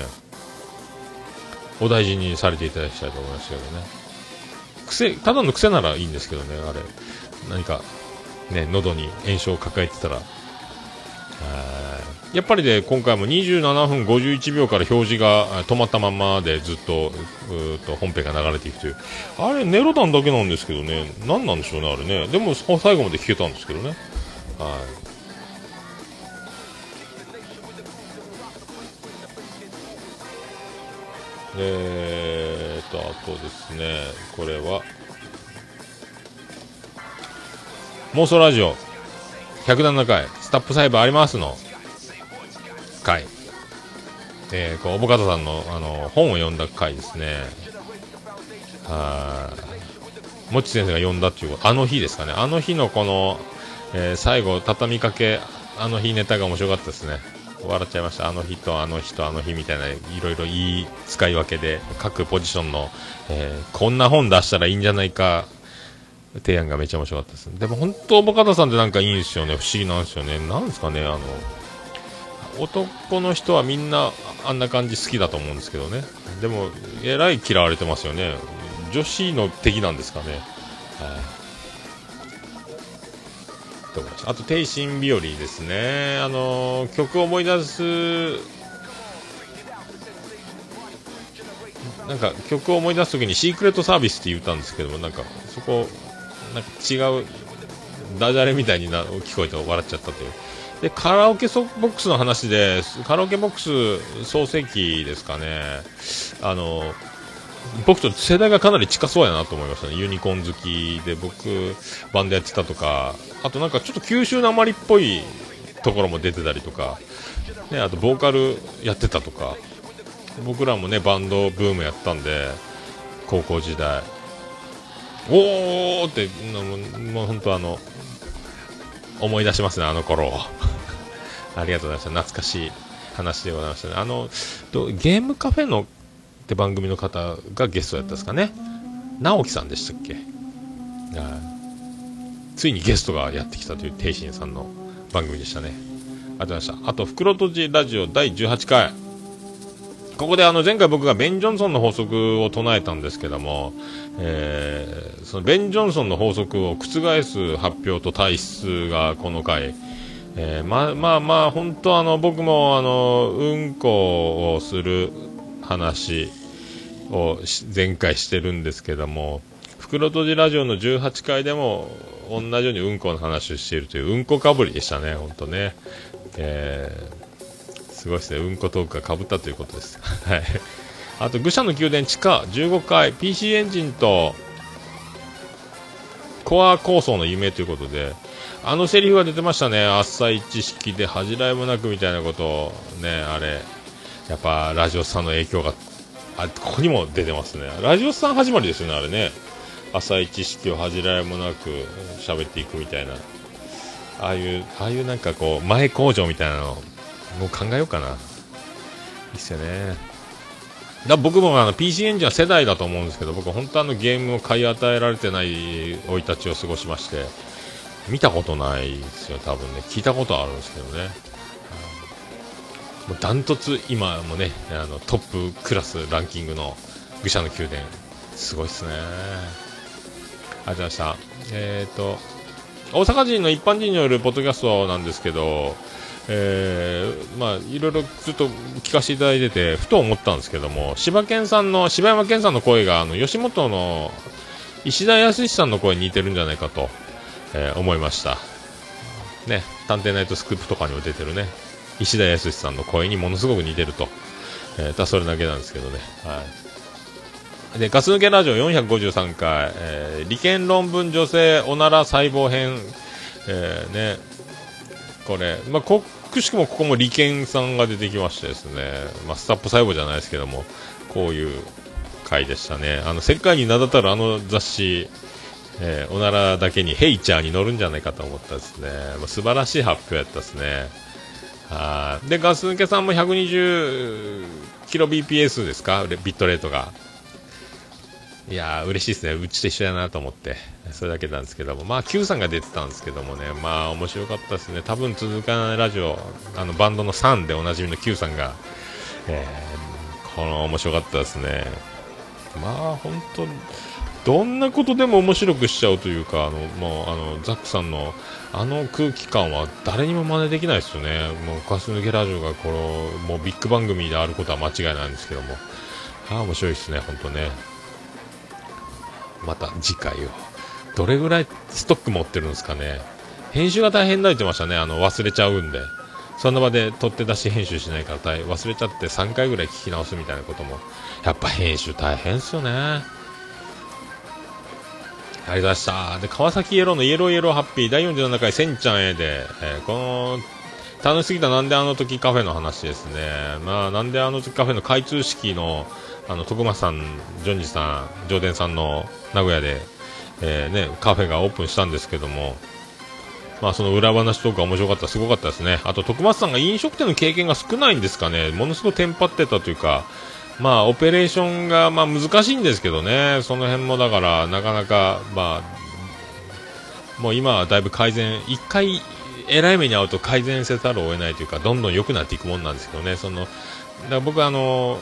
お大事にされていただきたいと思いますけどね。癖ただの癖ならいいんですけどねあれ。何かね喉に炎症を抱えてたら。やっぱりね今回も27分51秒から表示が止まったままでずっとと本編が流れていくという。あれネロダンだけなんですけどね。何なんでしょうねあれね。でも最後まで聞けたんですけどね。はい。えーと、あとですね、これは、妄想ラジオ、107回、スタップサイバーありますの。回。えー、こう、おぼかたさんの、あの、本を読んだ回ですね。はい。もち先生が読んだっていう、あの日ですかね。あの日のこの、えー、最後、畳みかけ、あの日ネタが面白かったですね。笑っちゃいましたあの日とあの日とあの日みたいないろいろいい使い分けで各ポジションの、えー、こんな本出したらいいんじゃないか提案がめちゃ面白かったですでも本当ボカタさんってなんかいいんですよね不思議なんですよねなんですかねあの男の人はみんなあんな感じ好きだと思うんですけどねでもえらい嫌われてますよね女子の敵なんですかねはい。あと、天心日和ですね。あのー、曲を思い出す、なんか曲を思い出すときにシークレットサービスって言ったんですけども、なんかそこ、なんか違う、ダジャレみたいにな聞こえて笑っちゃったという。で、カラオケボックスの話で、カラオケボックス創世記ですかね。あの僕と世代がかなり近そうやなと思いましたね。ユニコーン好きで、僕、バンドやってたとか、あとなんかちょっと九州なまりっぽいところも出てたりとか、ね、あとボーカルやってたとか、僕らもね、バンドブームやったんで、高校時代。おーって、もう本当あの、思い出しますね、あの頃。ありがとうございました。懐かしい話でございましたね。あの、ゲームカフェのって番組の方がゲストやったんですかね。直樹さんでしたっけ？ついにゲストがやってきたという天心さんの番組でしたね。ありがとうございました。あと袋とじラジオ第18回。ここであの前回僕がベン・ジョンソンの法則を唱えたんですけども、えー、そのベン・ジョンソンの法則を覆す発表と体質がこの回、えー、まあまあまあ本当あの僕もあのうんこをする話を前回してるんですけども袋とじラジオの18回でも同じようにうんこの話をしているといううんこかぶりでしたね、本当ね、えー、すごいですね、うんこトークがかぶったということです。はい、あと、愚者の宮殿地下15回 PC エンジンとコア構想の夢ということで、あのセリフが出てましたね、浅い知識で恥じらいもなくみたいなことをね、あれ、やっぱラジオさんの影響があここにも出てますね。ラジオさん始まりですよねあれね。浅い知識を恥じらいもなく喋っていくみたいな。ああいうああいうなんかこう前工場みたいなのもう考えようかな。いいっすよね。だ僕もあの PC エンジンは世代だと思うんですけど僕は本当あのゲームを買い与えられてない生い立ちを過ごしまして見たことないですよ多分ね。聞いたことあるんですけどね。もうダントツ今もねあのトップクラスランキングの愚者の宮殿。すごいっすね。ありがとうございました。えっ、ー、と大阪人の一般人によるポッドキャストなんですけどえー、まあいろいろずっと聞かせていただいててふと思ったんですけども柴犬さんの柴山健さんの声があの吉本の石田康さんの声に似てるんじゃないかと、えー、思いましたね探偵ナイトスクープとかにも出てるね石田康さんの声にものすごく似てると、えー、たそれだけなんですけどね。はい。で、ガス抜けラジオ453回、えー、理研論文女性おなら細胞編、えー、ね、これ、まあ、こくしくもここも利権さんが出てきましてですね、まあ、スタップ細胞じゃないですけども、こういう回でしたね。あの、世界に名だたるあの雑誌、えー、おならだけにヘイチャーに乗るんじゃないかと思ったですね。まあ、素晴らしい発表やったですね。はで、ガス抜けさんも 120kbps ですか？ビットレートが。いやー、嬉しいですね。うちと一緒やなと思って。それだけなんですけども。まあ、Q さんが出てたんですけどもね。まあ、面白かったですね。多分続かないラジオ、あの、バンドの3でおなじみの Q さんが、えー、この面白かったですね。まあ、本当どんなことでも面白くしちゃうというか、あの、もう、あの、ザックさんの、あの空気感は誰にも真似できないですよね。もう、ガス抜けラジオが、この、もうビッグ番組であることは間違いないんですけども。ああ、面白いですね、本当ね。また次回を。どれぐらいストック持ってるんですかね。編集が大変だ言ってましたね。あの、忘れちゃうんで。その場で取って出し編集しないから忘れちゃって3回ぐらい聞き直すみたいなことも。やっぱ編集大変っすよね。ありがとうございました。で、川崎イエローのイエローイエローハッピー第47回せんちゃんへで、えー、この、楽しすぎたなんであの時カフェの話ですね。まあ、なんであの時カフェの開通式の、あの徳間さん、ジョンジさん、上田さんの名古屋で、えー、ね、カフェがオープンしたんですけども、まあ、その裏話とか面白かった、すごかったですね。あと、徳松さんが飲食店の経験が少ないんですかね、ものすごいテンパってたというか、まあ、オペレーションが、まあ、難しいんですけどね、その辺もだから、なかなか、まあ、もう今はだいぶ改善、一回、偉い目に遭うと改善せざるを得ないというか、どんどん良くなっていくもんなんですけどね、その、だから僕あの、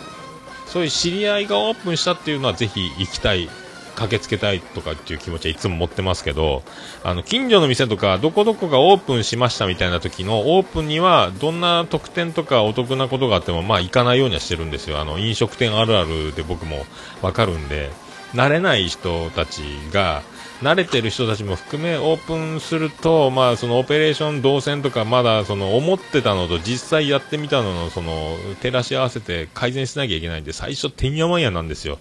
そういう知り合いがオープンしたっていうのはぜひ行きたい。駆けつけたいとかっていう気持ちはいつも持ってますけど、あの、近所の店とか、どこどこがオープンしましたみたいな時のオープンには、どんな特典とかお得なことがあっても、まあ、行かないようにはしてるんですよ。あの、飲食店あるあるで僕もわかるんで、慣れない人たちが、慣れてる人たちも含めオープンすると、まあ、そのオペレーション動線とかまだその思ってたのと実際やってみたののその照らし合わせて改善しなきゃいけないんで最初てんやわんやなんですよ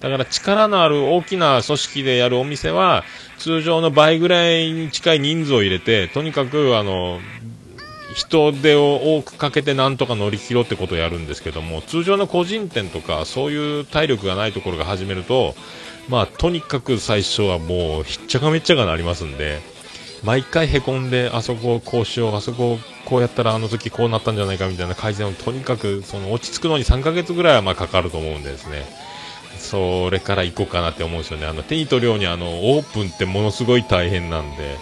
だから力のある大きな組織でやるお店は通常の倍ぐらいに近い人数を入れてとにかくあの人手を多くかけてなんとか乗り切ろうってことをやるんですけども通常の個人店とかそういう体力がないところが始めるとまあ、とにかく最初はもう、ひっちゃかめっちゃかなりますんで、毎回へこんで、あそこをこうしよう、あそこをこうやったらあの時こうなったんじゃないかみたいな改善をとにかく、その落ち着くのに3ヶ月ぐらいはまあかかると思うんですね、それから行こうかなって思うんですよね。あの、手に取るようにあの、オープンってものすごい大変なんで、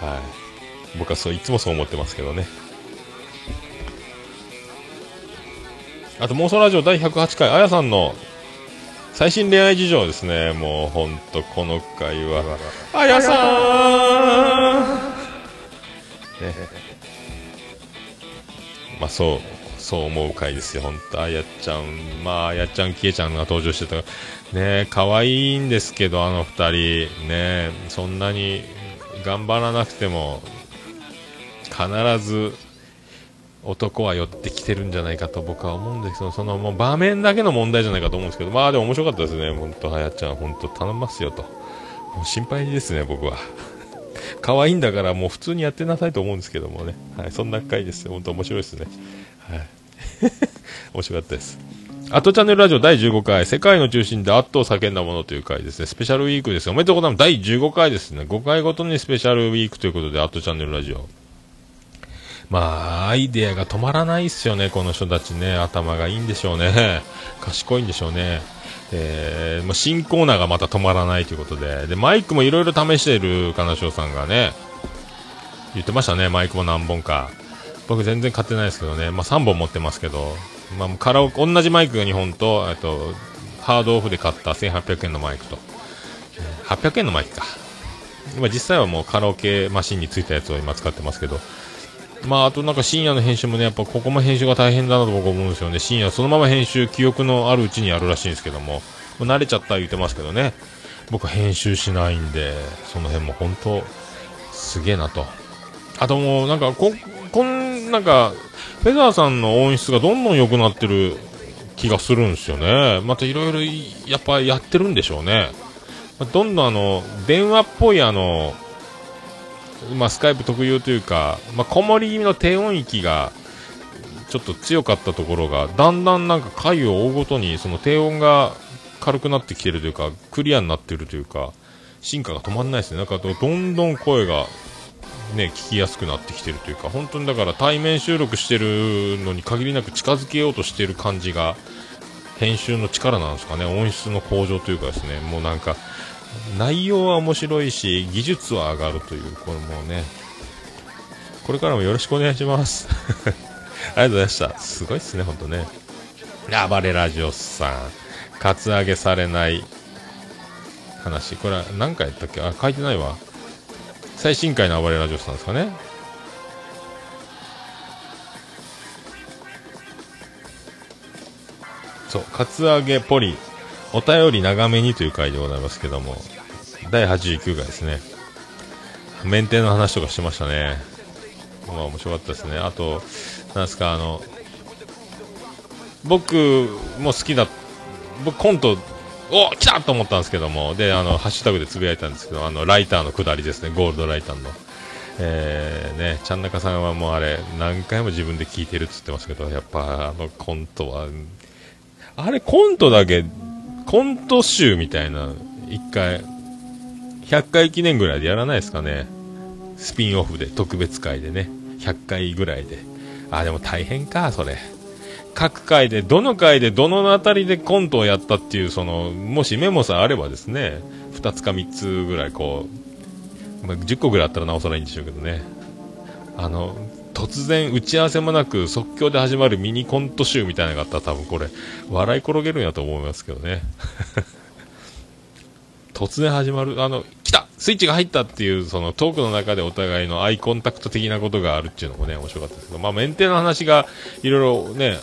はい。僕はそう、いつもそう思ってますけどね。あと、妄想ラジオ第108回、あやさんの最新恋愛事情ですね。もうほんとこの回は。あやさーん、ね、まあそう、そう思う回ですよ。ほんと、あやちゃん、まああやちゃん、きえちゃんが登場してた。ね可愛いんですけど、あの二人。ねそんなに頑張らなくても、必ず男は寄ってきてるんじゃないかと僕は思うんですけど、そのもう場面だけの問題じゃないかと思うんですけど、まあでも面白かったですね、本当、はやちゃん、本当頼みますよと。もう心配ですね、僕は。可愛いんだからもう普通にやってなさいと思うんですけどもね。はい、そんな回ですよ。本当面白いですね。はい。面白かったです。アットチャンネルラジオ第15回、世界の中心で圧倒叫んだものという回ですね。スペシャルウィークです。おめでとうございます。第15回ですね。5回ごとにスペシャルウィークということで、アットチャンネルラジオ。まあ、アイデアが止まらないっすよね、この人たちね。頭がいいんでしょうね。賢いんでしょうね。えー、まあ、新コーナーがまた止まらないということで。で、マイクもいろいろ試している金賞さんがね、言ってましたね、マイクも何本か。僕全然買ってないですけどね。まあ、3本持ってますけど、まあ、カラオケ、同じマイクが2本と、えっと、ハードオフで買った1800円のマイクと、800円のマイクか。今実際はもうカラオケマシンについたやつを今使ってますけど、まあ、あとなんか深夜の編集もね、やっぱここも編集が大変だなと僕思うんですよね。深夜そのまま編集、記憶のあるうちにやるらしいんですけども、もう慣れちゃった言ってますけどね。僕編集しないんで、その辺も本当、すげえなと。あともうなんか、こ、こん、なんか、フェザーさんの音質がどんどん良くなってる気がするんですよね。またいろいろやっぱやってるんでしょうね。どんどんあの、電話っぽいあの、まあ、スカイプ特有というか、まあ、こもり気味の低音域がちょっと強かったところがだんだんなんか回を追うごとにその低音が軽くなってきてるというかクリアになってるというか進化が止まんないですねなんかどんどん声がね聞きやすくなってきてるというか本当にだから対面収録してるのに限りなく近づけようとしてる感じが編集の力なんですかね。音質の向上というかですね。もうなんか内容は面白いし技術は上がるというこれもうね。これからもよろしくお願いします。ありがとうございました。すごいっすね本当ね。暴れラジオさん。カツアゲされない話。これは何回やったっけ？あ書いてないわ。最新回の暴れラジオさんですかねそう、カツアゲポリ、お便り長めにという回でございますけども、第89回ですね。メンテの話とかしてましたね。まあ面白かったですね。あと、なんですか、あの、僕も好きだ、僕コント、お来たと思ったんですけども、で、あの、ハッシュタグでつぶやいたんですけど、あの、ライターの下りですね、ゴールドライターの。えー、ね、ちゃんなかさんはもうあれ、何回も自分で聞いてるって言ってますけど、やっぱあのコントは、あれコントだけ、コント集みたいな、一回、100回記念ぐらいでやらないですかね。スピンオフで、特別会でね。100回ぐらいで。あ、でも大変か、それ。各回で、どの回でどのあたりでコントをやったっていう、その、もしメモさえあればですね、2つか3つぐらいこう、まあ、10個ぐらいあったらなおさらいいんでしょうけどね。あの、突然打ち合わせもなく即興で始まるミニコント集みたいなのがあったら多分これ、笑い転げるんやと思いますけどね。突然始まる、あの、来たスイッチが入ったっていう、そのトークの中でお互いのアイコンタクト的なことがあるっていうのもね、面白かったですけど、まあ、メンテの話がいろいろね、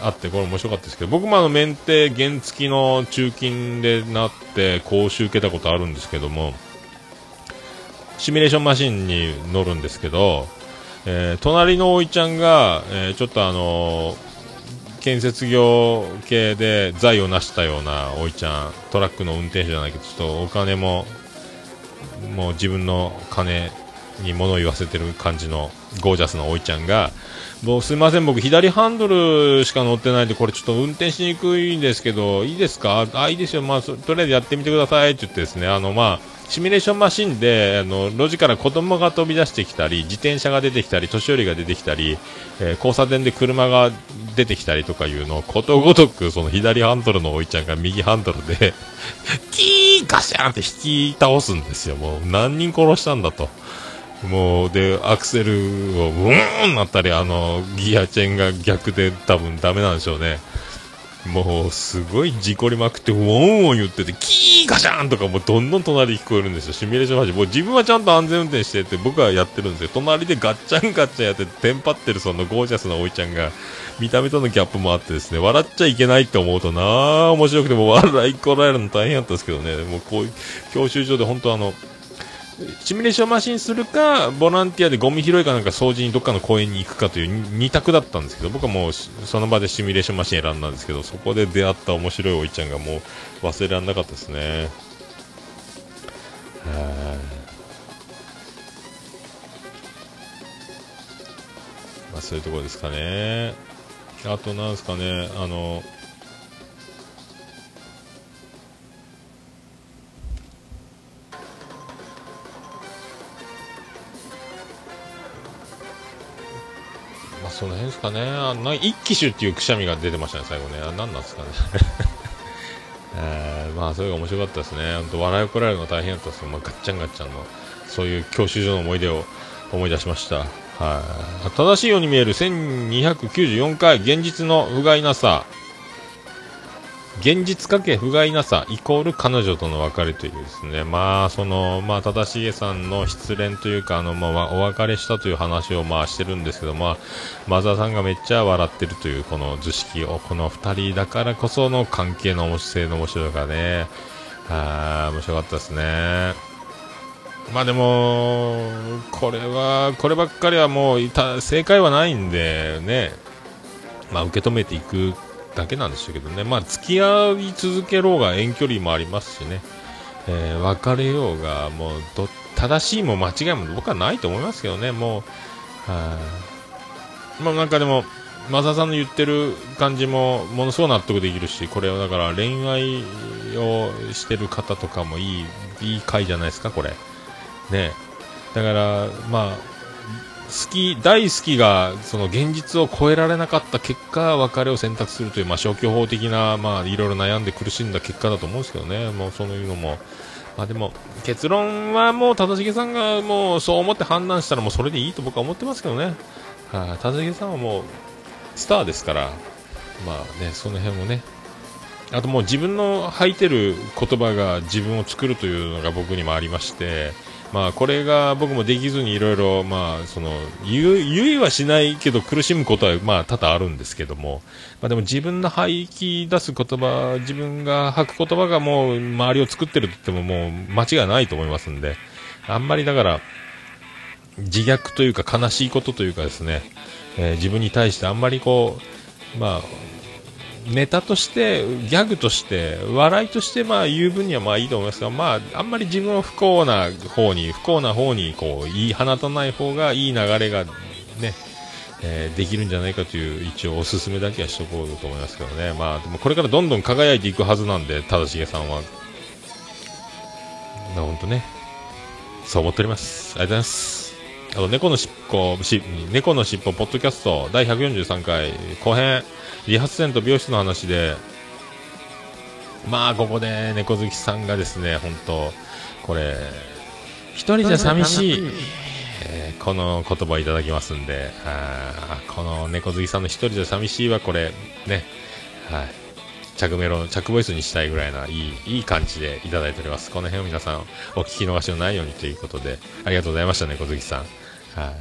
あって、これ面白かったですけど、僕もあの、メンテ原付きの中金でなって、講習受けたことあるんですけども、シミュレーションマシンに乗るんですけど、えー、隣のおいちゃんが、えー、ちょっとあのー建設業系で財を成したようなおいちゃんトラックの運転手じゃないけどちょっとお金ももう自分の金に物を言わせてる感じのゴージャスなおいちゃんがもうすみません僕左ハンドルしか乗ってないんでこれちょっと運転しにくいんですけどいいですか？あいいですよ。まあとりあえずやってみてくださいって言ってですねあのまあシミュレーションマシンであの路地から子供が飛び出してきたり自転車が出てきたり年寄りが出てきたり、えー、交差点で車が出てきたりとかいうのをことごとくその左ハンドルのおいちゃんが右ハンドルで キーガシャンって引き倒すんですよ。もう何人殺したんだと。もう、で、アクセルを、ブーンなったり、あの、ギアチェーンが逆で多分ダメなんでしょうね。もうすごい事故りまくってウォンウォン言っててキーガシャーンとかもうどんどん隣で聞こえるんですよ。シミュレーションマシンもう自分はちゃんと安全運転してて僕はやってるんですよ隣でガッチャンガッチャンやってテンパってるそのゴージャスなおいちゃんが見た目とのギャップもあってですね笑っちゃいけないって思うとなあ面白くても笑いこらえるの大変だったんですけどね。もうこういう教習所で本当あのシミュレーションマシンするか、ボランティアでゴミ拾いかなんか掃除にどっかの公園に行くかという2択だったんですけど、僕はもうその場でシミュレーションマシン選んだんですけど、そこで出会った面白いおいちゃんがもう忘れられなかったですね。まあそういうところですかね。あとなんですかね、あの、その辺ですかね。あな一騎手っていうくしゃみが出てましたね、最後ね。あ何なんですかね。えー、まあ、それが面白かったですね。本当笑いをこられるのが大変だったですけど、まあ、ガッチャンガッチャンの、そういう教習所の思い出を思い出しました。はい。正しいように見える1294回、現実の不甲斐なさ。現実かけ不甲斐なさイコール彼女との別れというですね、まあ、その、まあ、正しさんの失恋というか、あの、まあ、お別れしたという話を、まあ、してるんですけど、まあ、マザーさんがめっちゃ笑ってるという、この図式を、この二人だからこその関係の面白さの面白さがね、あ面白かったですね。まあでも、これは、こればっかりはもう、正解はないんで、ね、まあ受け止めていくだけなんでしょうけどね、まあ、付き合い続けろうが遠距離もありますしね、えー、別れようが、もうど正しいも間違いも僕はないと思いますけどね、もう、はい、まあなんかでも、マサさんの言ってる感じもものすごく納得できるし、これはだから恋愛をしてる方とかもいい、いい回じゃないですか、これ。ね。だから、まあ、好き、大好きが、その現実を超えられなかった結果、別れを選択するという、まあ消去法的な、まあいろいろ悩んで苦しんだ結果だと思うんですけどね、もうそういうのも。まあでも、結論はもう、忠重さんがもうそう思って判断したらもうそれでいいと僕は思ってますけどね。はい、忠重さんはもう、スターですから、まあね、その辺もね、あともう自分の吐いてる言葉が自分を作るというのが僕にもありまして、まあこれが僕もできずにいろいろ、まあその、言いはしないけど苦しむことはまあ多々あるんですけども、まあでも自分の吐き出す言葉、自分が吐く言葉がもう周りを作ってると言ってももう間違いないと思いますんで、あんまりだから、自虐というか悲しいことというかですね、え、自分に対してあんまりこう、まあ、ネタとして、ギャグとして、笑いとして、まあ、言う分にはまあいいと思いますが、まあ、あんまり自分を不幸な方に、不幸な方に、こう、言い放たない方が、いい流れが、ね、えー、できるんじゃないかという、一応おすすめだけはしとこうと思いますけどね。まあ、でもこれからどんどん輝いていくはずなんで、忠重さんは。まあ本当ね、そう思っております。ありがとうございます。あと、猫のしっぽ、し、猫のしっぽ、ポッドキャスト、第143回、後編、理髪店と美容室の話で、まあ、ここで猫好きさんがですね、本当これ、一人じゃ寂しい、えー、この言葉をいただきますんで、あこの猫好きさんの一人じゃ寂しいはこれ、ね、はい。着メロ、着ボイスにしたいぐらいないい、いい感じでいただいております。この辺を皆さんお聞き逃しのないようにということで、ありがとうございましたね、小月さん。はい、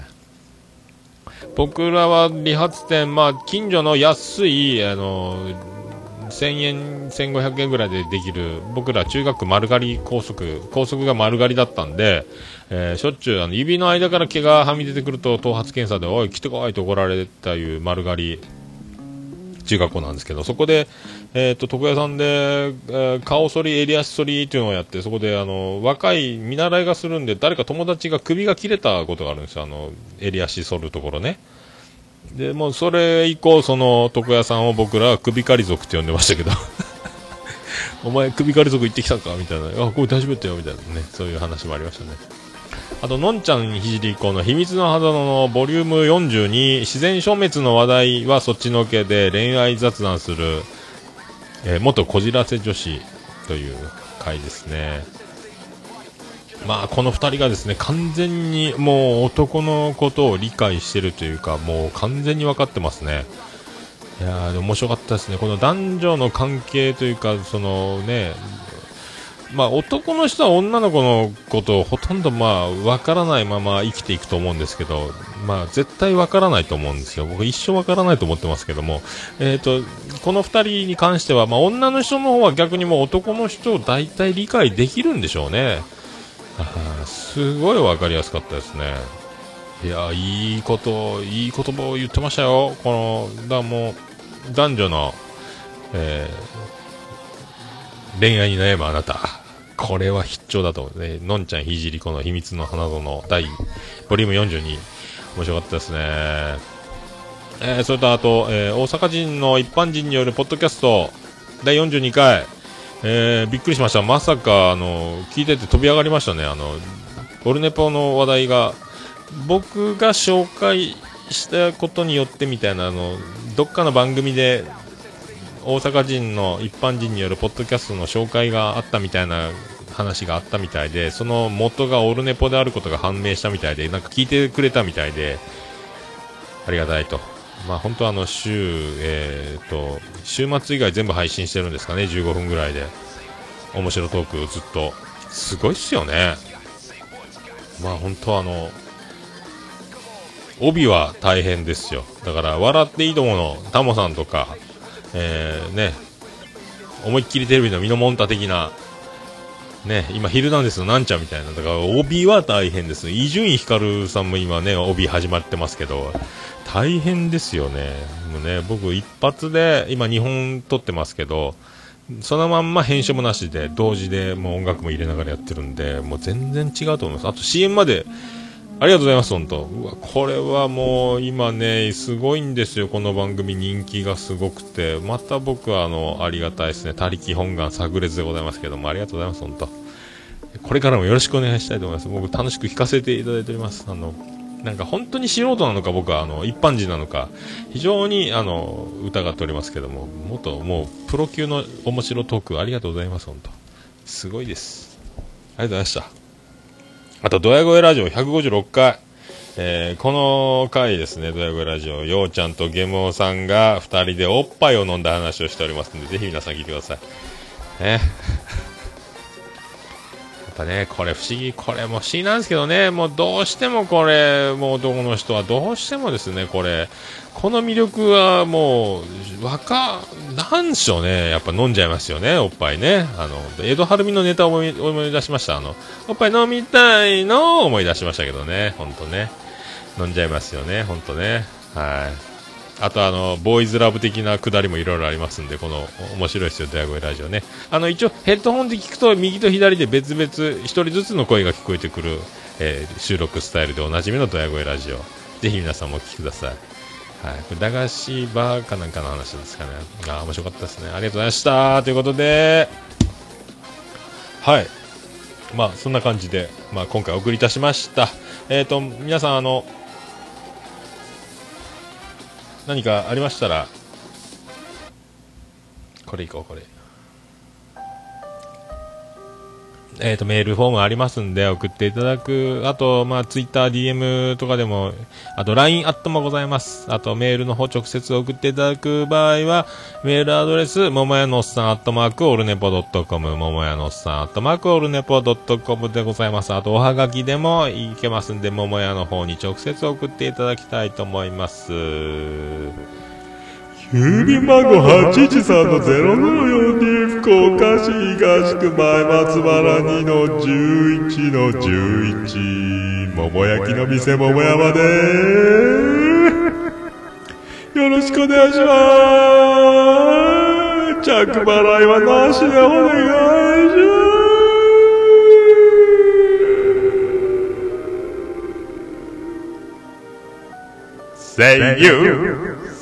僕らは理髪店、まあ、近所の安い、あの、1000円、1500円ぐらいでできる、僕ら中学丸刈り高速、高速が丸刈りだったんで、えー、しょっちゅうあの指の間から毛がはみ出てくると頭髪検査で、おい、来てこいと怒られたいう丸刈り。中学校なんですけど、そこで、えっ、ー、と、床屋さんで、えー、顔剃り、襟足剃りっていうのをやって、そこで、あの、若い見習いがするんで、誰か友達が首が切れたことがあるんですよ、あの、襟足剃るところね。で、もうそれ以降、その、床屋さんを僕らは首刈り族って呼んでましたけど お前首刈り族行ってきたか？みたいな。あ、これ大丈夫だよ、みたいなね。そういう話もありましたね。あと、のんちゃんひじりこの秘密の肌のボリューム42、自然消滅の話題はそっちのけで恋愛雑談する、えー、元こじらせ女子という回ですね。まあ、この2人がですね、完全にもう男のことを理解してるというか、もう完全に分かってますね。いやー、面白かったですね。この男女の関係というか、そのね、まあ、男の人は女の子のことをほとんどまあ分からないまま生きていくと思うんですけど、まあ、絶対分からないと思うんですよ、僕、一生分からないと思ってますけども、えーと、この2人に関しては、まあ、女の人の方は逆にもう男の人を大体理解できるんでしょうね、すごい分かりやすかったですね。いやいいこと、いい言葉を言ってましたよ、このだもう男女の、えー、恋愛に悩むあなた。これは必聴だと思うね。のんちゃんひじりこの秘密の花園第、ボリューム42。面白かったですね。えー、それとあと、えー、大阪人の一般人によるポッドキャスト第42回。えー、びっくりしました。まさか、あの、聞いてて飛び上がりましたね。あの、オルネポの話題が、僕が紹介したことによってみたいな、あの、どっかの番組で大阪人の一般人によるポッドキャストの紹介があったみたいな話があったみたいで、その元がオルネポであることが判明したみたいで、なんか聞いてくれたみたいで、ありがたいと。まあ本当あの週、えー、と、週末以外全部配信してるんですかね、15分ぐらいで。面白トークずっと。すごいっすよね。まあ本当あの、帯は大変ですよ。だから、笑っていいとものタモさんとか、えー、ね、思いっきりテレビのミノモンタ的な、ね、今、ヒルナンデスのなんちゃんみたいな、だから、帯は大変です。伊集院光さんも今ね、帯始まってますけど、大変ですよね。もうね、僕一発で、今2本撮ってますけど、そのまんま編集もなしで、同時でもう音楽も入れながらやってるんで、もう全然違うと思います。あと CM まで、ありがとうございます、本当。うわ、これはもう今ね、すごいんですよ、この番組人気がすごくて。また僕はあの、ありがたいですね。他力本願炸裂でございますけども、ありがとうございます、本当。これからもよろしくお願いしたいと思います。僕楽しく聞かせていただいております。あの、なんか本当に素人なのか僕はあの一般人なのか非常にあの疑っておりますけどももっともうプロ級の面白トークありがとうございます本当すごいですありがとうございましたあとドヤ声ラジオ156回えー、この回ですね、ドヤ声ラジオ、ようちゃんとゲムオさんが2人でおっぱいを飲んだ話をしておりますので、ぜひ皆さん聞いてください。ね。やっぱね、これ不思議、これも不思議なんですけどね、もうどうしてもこれ、もう男の人はどうしてもですね、これ、この魅力はもう、わか、なんでしょうね、やっぱ飲んじゃいますよね、おっぱいね。あの、江戸晴美のネタを思い出しました。あの、おっぱい飲みたいのを思い出しましたけどね、ほんとね。飲んじゃいますよね、ほんとね。はい。あとあの、ボーイズラブ的なくだりもいろいろありますんで、この、面白いですよ、ドヤ声ラジオね。あの、一応、ヘッドホンで聞くと、右と左で別々、一人ずつの声が聞こえてくる、えー、収録スタイルでおなじみのドヤ声ラジオ。ぜひ皆さんもお聞きください。はい。これ、駄菓子バーかなんかの話ですかね。あ、面白かったですね。ありがとうございました。ということで、はい。まあ、そんな感じで、まあ、今回お送りいたしました。えっ、ー、と、皆さん、あの、何かありましたらこれいこうこれえーと、メールフォームありますんで送っていただく、あと、まあ、ツイッター、DM とかでも、あと LINE アットもございます。あとメールの方直接送っていただく場合は、メールアドレス、ももやのっさんアットマークオルネポドットコム、ももやのっさんアットマークオルネポドットコムでございます。あと、おはがきでもいけますんで、ももやの方に直接送っていただきたいと思います。郵便番号813-004福岡市東区前松原2の11の11桃焼きの店桃山でよろしくお願いします。着払いはなしでお願いします。Say you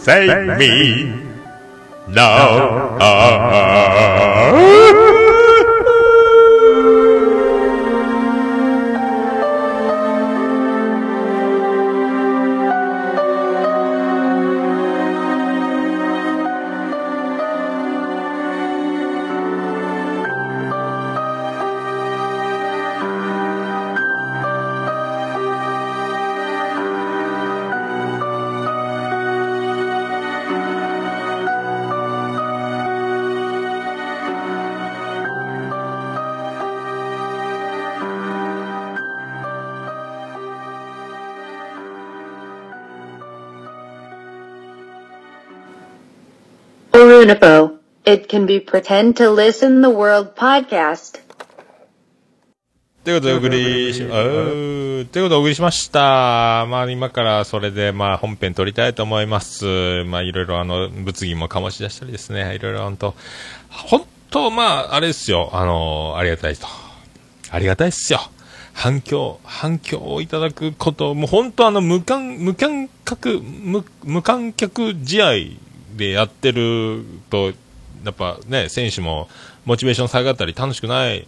save me. Now. Unipo. It can be pretend to listen the world podcast. ということでお送りし、ということでお送りしました。まあ今からそれでまあ本編撮りたいと思います。まあいろいろあの物議も醸し出したりですね。いろいろ本当本当まああれですよ。あの、ありがたいと。ありがたいっすよ。反響、反響をいただくこと、もう本当あの無観、無観客、無無観客試合でやってると、やっぱね、選手もモチベーション下がったり楽しくない。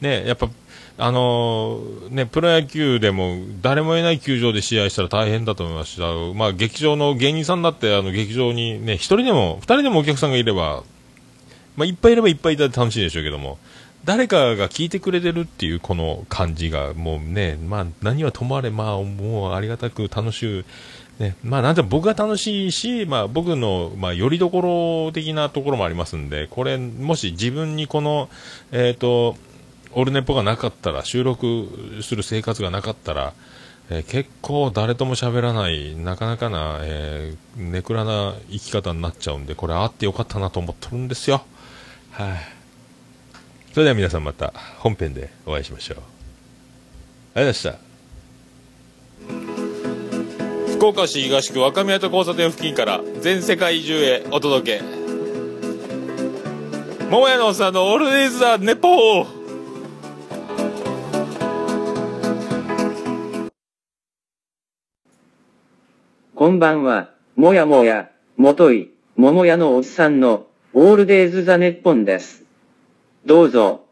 ね、やっぱ、あのー、ね、プロ野球でも誰もいない球場で試合したら大変だと思いますし、あのまあ、劇場の芸人さんだって、あの、劇場にね、一人でも、二人でもお客さんがいれば、まあ、いっぱいいればいっぱいいたら楽しいでしょうけども、誰かが聞いてくれてるっていうこの感じが、もうね、まあ、何はともあれ、まあ、もうありがたく楽しい、ね、まあなんて僕が楽しいし、まあ僕の、まあよりどころ的なところもありますんで、これ、もし自分にこの、えっ、ー、と、オルネポがなかったら、収録する生活がなかったら、えー、結構誰とも喋らない、なかなかな、えー、ネクラな生き方になっちゃうんで、これあってよかったなと思ってるんですよ。はい、それでは皆さんまた本編でお会いしましょう。ありがとうございました。福岡市東区若宮と交差点付近から全世界中へお届け。桃屋のおっさんのオールデイズ・ザ・ネポー。こんばんは、もやもや、もとい、桃屋のおっさんの、オールデイズ・ザ・ネッポンです。どうぞ、